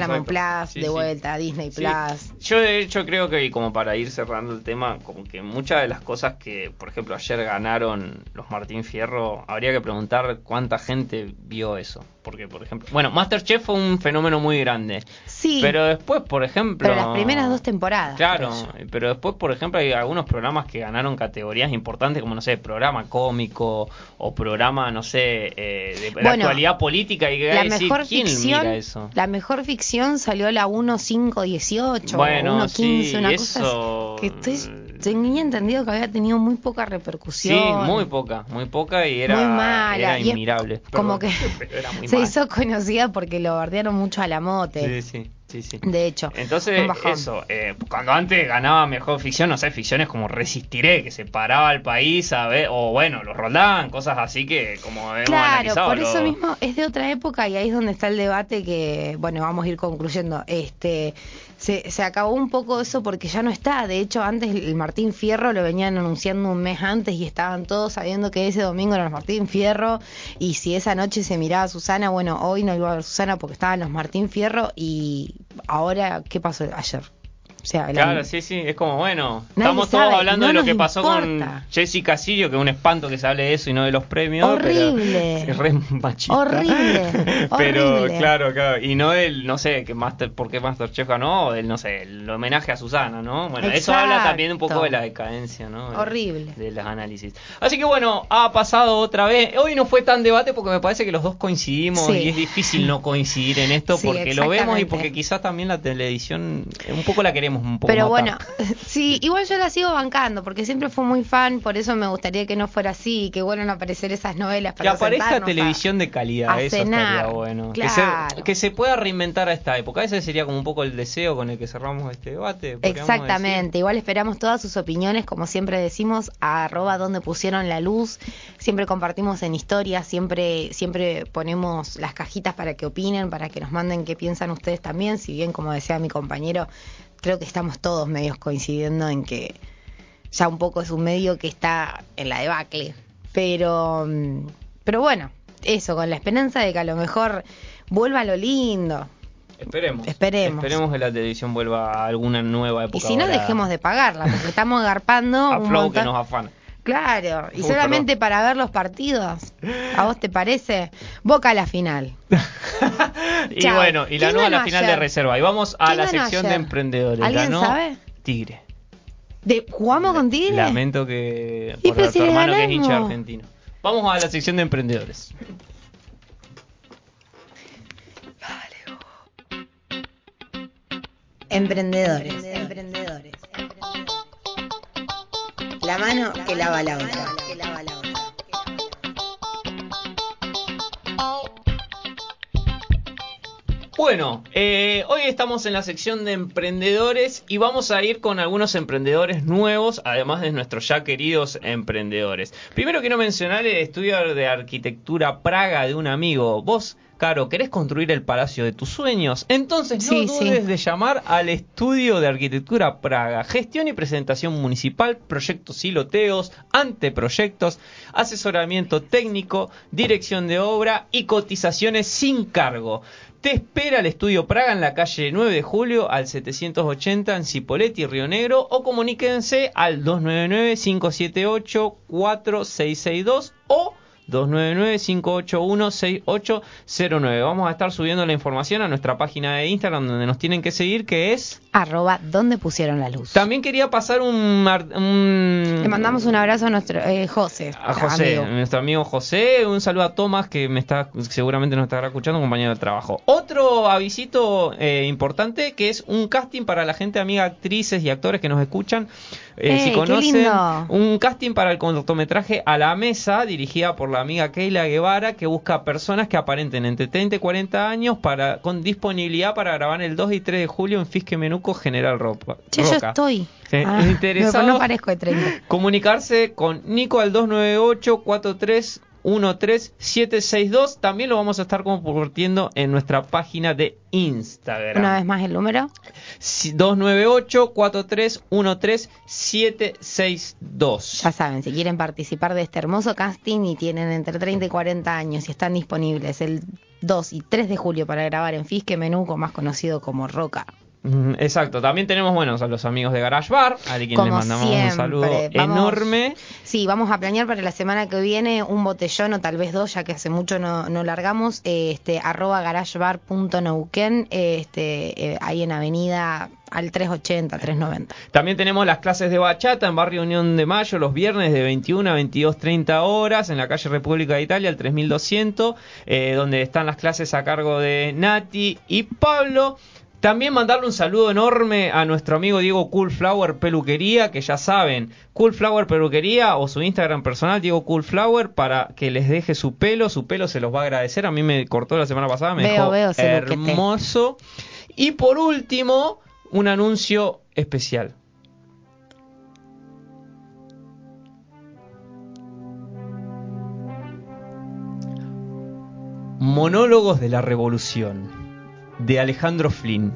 A: Paramount. Plus,
B: Sí,
A: de
B: sí.
A: vuelta, Disney
B: Sí.
A: Plus.
B: Yo de hecho creo que como para ir cerrando el tema, como que muchas de las cosas que, por ejemplo, ayer ganaron los Martín Fierro, habría que preguntar cuánta gente vio eso. Porque, por ejemplo, bueno, Masterchef fue un fenómeno muy grande.
A: Sí.
B: Pero después, por ejemplo...
A: Pero las primeras dos temporadas.
B: Claro, pero después, por ejemplo, hay algunos programas que ganaron categorías importantes, como, no sé, programa cómico o programa, no sé, eh, de, actualidad política. Y que
A: La
B: que decir,
A: mejor
B: ¿quién
A: ficción,
B: mira eso?
A: la mejor ficción salió la 1518
B: Bueno,
A: o 115,
B: sí,
A: una
B: eso-
A: cosa que estoy, tenía entendido que había tenido muy poca repercusión.
B: Sí, muy poca, muy poca y era,
A: Muy mala,
B: era
A: y es
B: inmirable.
A: como que se hizo conocida porque lo bardearon mucho a la mote.
B: Sí, sí, sí, sí.
A: De hecho,
B: Entonces, eso, eh, cuando antes ganaba mejor ficción, no sé, ficciones como Resistiré, que se paraba al país, a ver, o bueno, los Roldán, cosas así que como hemos
A: Claro,
B: analizado.
A: por eso
B: lo-
A: mismo es de otra época y ahí es donde está el debate que, bueno, vamos a ir concluyendo. Este, se, se acabó un poco eso porque ya no está. De hecho, antes el Martín Fierro lo venían anunciando un mes antes y estaban todos sabiendo que ese domingo era el Martín Fierro y si esa noche se miraba a Susana, bueno, hoy no iba a ver Susana porque estaban los Martín Fierro y ahora, ¿qué pasó ayer? O sea, la-
B: Claro, sí, sí, es como bueno,
A: Nadie
B: estamos
A: sabe,
B: todos hablando
A: no
B: de lo que pasó
A: importa.
B: con Jessica Sirio, que es un espanto que se hable de eso y no de los premios.
A: Horrible.
B: Pero, es re machista.
A: Horrible,
B: Pero
A: horrible.
B: claro, claro, y no del, no sé, que Master, por qué Masterchef ganó, o del, no sé, el homenaje a Susana, ¿no? Bueno, eso habla
A: Exacto.
B: también un poco de la decadencia, ¿no? De-
A: Horrible.
B: De los análisis. Así que bueno, ha pasado otra vez. Hoy no fue tan debate porque me parece que los dos coincidimos
A: Sí.
B: y es difícil no coincidir en esto
A: Sí,
B: porque lo vemos y porque quizás también la televisión un poco la queremos un poco
A: Pero bueno, sí, igual yo la sigo bancando porque siempre fui muy fan, por eso me gustaría que no fuera así, que vuelvan a aparecer esas novelas
B: Que
A: para
B: aparezca
A: sentarnos a-
B: televisión de calidad, eso
A: cenar.
B: estaría bueno. Que, se, que se pueda reinventar a esta época. Ese sería como un poco el deseo con el que cerramos este debate.
A: Exactamente, igual esperamos todas sus opiniones, como siempre decimos, a arroba donde pusieron la luz, siempre compartimos en historias, siempre, siempre ponemos las cajitas para que opinen, para que nos manden qué piensan ustedes también, si bien como decía mi compañero, creo que estamos todos medios coincidiendo en que ya un poco es un medio que está en la debacle, pero, mm, pero bueno, eso, con la esperanza de que a lo mejor vuelva lo lindo.
B: Esperemos.
A: Esperemos.
B: Esperemos que la televisión vuelva a alguna nueva época.
A: Y si no, dejemos de pagarla, porque estamos agarpando
B: a
A: un
B: Flow que
A: montón.
B: nos afana.
A: Claro, y
B: Uy,
A: solamente para ver los partidos. ¿A vos te parece? Boca a la final.
B: Y
A: Chao.
B: bueno, y la
A: ¿Quién
B: nueva la final
A: ayer?
B: de reserva. Y vamos a
A: ¿Quién
B: la sección de emprendedores.
A: ¿Alguien
B: Ganó
A: sabe?
B: Tigre.
A: ¿De, ¿Jugamos con Tigre?
B: Lamento que
A: Y
B: por tu
A: si
B: hermano que es hincha argentino. Vamos a la sección de emprendedores.
A: Emprendedores. Emprendedores. La mano que lava la otra.
B: Bueno, eh, hoy estamos en la sección de emprendedores y vamos a ir con algunos emprendedores nuevos, además de nuestros ya queridos emprendedores. Primero quiero mencionar el estudio de arquitectura Praga de un amigo. Vos, Caro, ¿querés construir el palacio de tus sueños? Entonces no
A: Sí, sí.
B: dudes de llamar al estudio de arquitectura Praga. Gestión y presentación municipal, proyectos y loteos, anteproyectos, asesoramiento técnico, dirección de obra y cotizaciones sin cargo. Te espera el estudio Praga en la calle 9 de julio al 780 en Cipolletti, Río Negro o comuníquense al 299-578-4662 o 299-581-6809. Vamos a estar subiendo la información a nuestra página de Instagram donde nos tienen que seguir que es...
A: Arroba, ¿dónde pusieron la luz?
B: También quería pasar un...
A: Le mandamos un abrazo a nuestro eh, José.
B: a José,
A: amigo.
B: nuestro amigo José, un saludo a Tomás que me está seguramente nos estará escuchando, compañero de trabajo. Otro avisito eh, importante que es un casting para la gente amiga actrices y actores que nos escuchan. Eh,
A: ¡Ey,
B: si conocen un casting para el cortometraje A la Mesa, dirigida por la amiga Keila Guevara, que busca personas que aparenten entre 30 y 40 años para con disponibilidad para grabar el 2 y 3 de julio en Fisque Menuco General Ropa.
A: Che, yo
B: Roca.
A: estoy.
B: Sí,
A: Ah. No parezco de 30.
B: Comunicarse con Nico al 298-4313-762. También lo vamos a estar compartiendo en nuestra página de Instagram.
A: Una vez más el número.
B: Si- 298-4313-762.
A: Ya saben, si quieren participar de este hermoso casting y tienen entre 30 y 40 años y están disponibles el 2 y 3 de julio para grabar en Fisque Menuco, más conocido como Roca.
B: Exacto, también tenemos bueno, a los amigos de Garage Bar, a quien
A: Como
B: mandamos
A: siempre,
B: un saludo
A: vamos-
B: enorme.
A: Sí, vamos a planear para la semana que viene un botellón o tal vez dos, ya que hace mucho no, no largamos, este, arroba garagebar.neuquén, este, eh, ahí en avenida al 380, 390.
B: También tenemos las clases de bachata en Barrio Unión de Mayo los viernes de 21 a 22.30 horas en la calle República de Italia, el 3200, eh, donde están las clases a cargo de Nati y Pablo. También mandarle un saludo enorme a nuestro amigo Diego Coolflower Peluquería, que ya saben, Coolflower Peluquería o su Instagram personal, Diego Coolflower, para que les deje su pelo. Su pelo se los va a agradecer. A mí me cortó la semana pasada, me
A: Veo,
B: dejó
A: veo
B: hermoso. Y por último, un anuncio especial. Monólogos de la Revolución de Alejandro Flynn,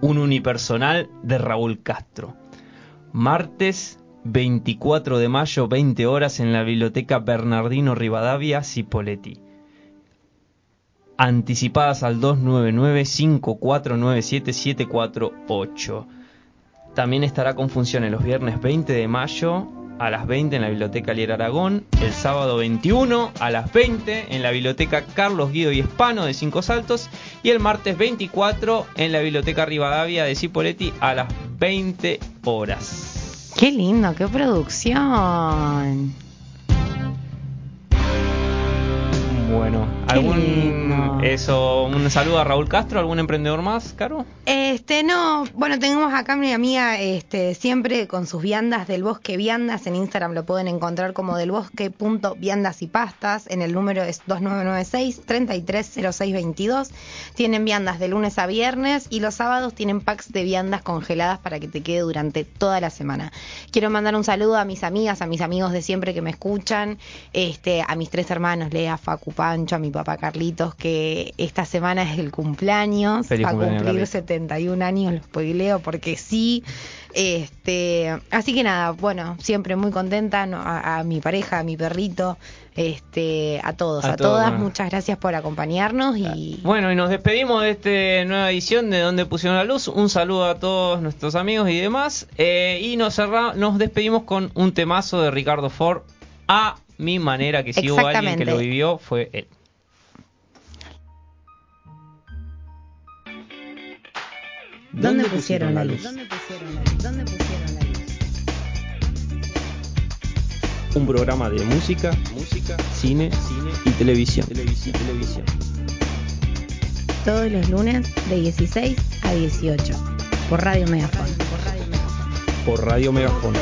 B: un unipersonal de Raúl Castro. Martes 24 de mayo, 20 horas en la Biblioteca Bernardino Rivadavia, Cipoletti. Anticipadas al 299-5497-748. También estará con funciones los viernes 20 de mayo a las 20 en la Biblioteca Lier Aragón, el sábado 21 a las 20 en la Biblioteca Carlos Guido y Hispano de Cinco Saltos y el martes 24 en la Biblioteca Rivadavia de Cipoletti a las 20 horas.
A: Qué lindo, qué producción.
B: Bueno, algún eso, un saludo a Raúl Castro, algún emprendedor más, Caro.
A: Este, no, bueno, tenemos acá a mi amiga, este, siempre con sus viandas del bosque viandas, en Instagram lo pueden encontrar como del bosque punto viandas y pastas, en el número es 2996 330622. Tienen viandas de lunes a viernes y los sábados tienen packs de viandas congeladas para que te quede durante toda la semana. Quiero mandar un saludo a mis amigas, a mis amigos de siempre que me escuchan, este, a mis tres hermanos, Lea, Facu, Pancho, a mi papá Carlitos, que esta semana es el cumpleaños,
B: Feliz
A: va a cumplir
B: Carlitos.
A: 71 años, lo spoileo porque sí. Este, así que nada, bueno, siempre muy contenta ¿no? a, a mi pareja, a mi perrito, este, a todos,
B: A
A: todas,
B: bueno.
A: muchas gracias por acompañarnos y
B: Bueno, y nos despedimos de esta nueva edición de Donde Pusieron la Luz. Un saludo a todos nuestros amigos y demás. Eh, y nos, cerra- nos despedimos con un temazo de Ricardo Ford. A mi manera, que si hubo alguien que lo vivió, fue él.
A: ¿Dónde pusieron la luz? ¿Dónde pusieron la luz? ¿Dónde pusieron la luz?
I: Un programa de música, música, cine, cine y televisión. Televisión, televisión.
A: Todos los lunes de 16 a 18 por Radio Megafon.
I: Por Radio Megafón.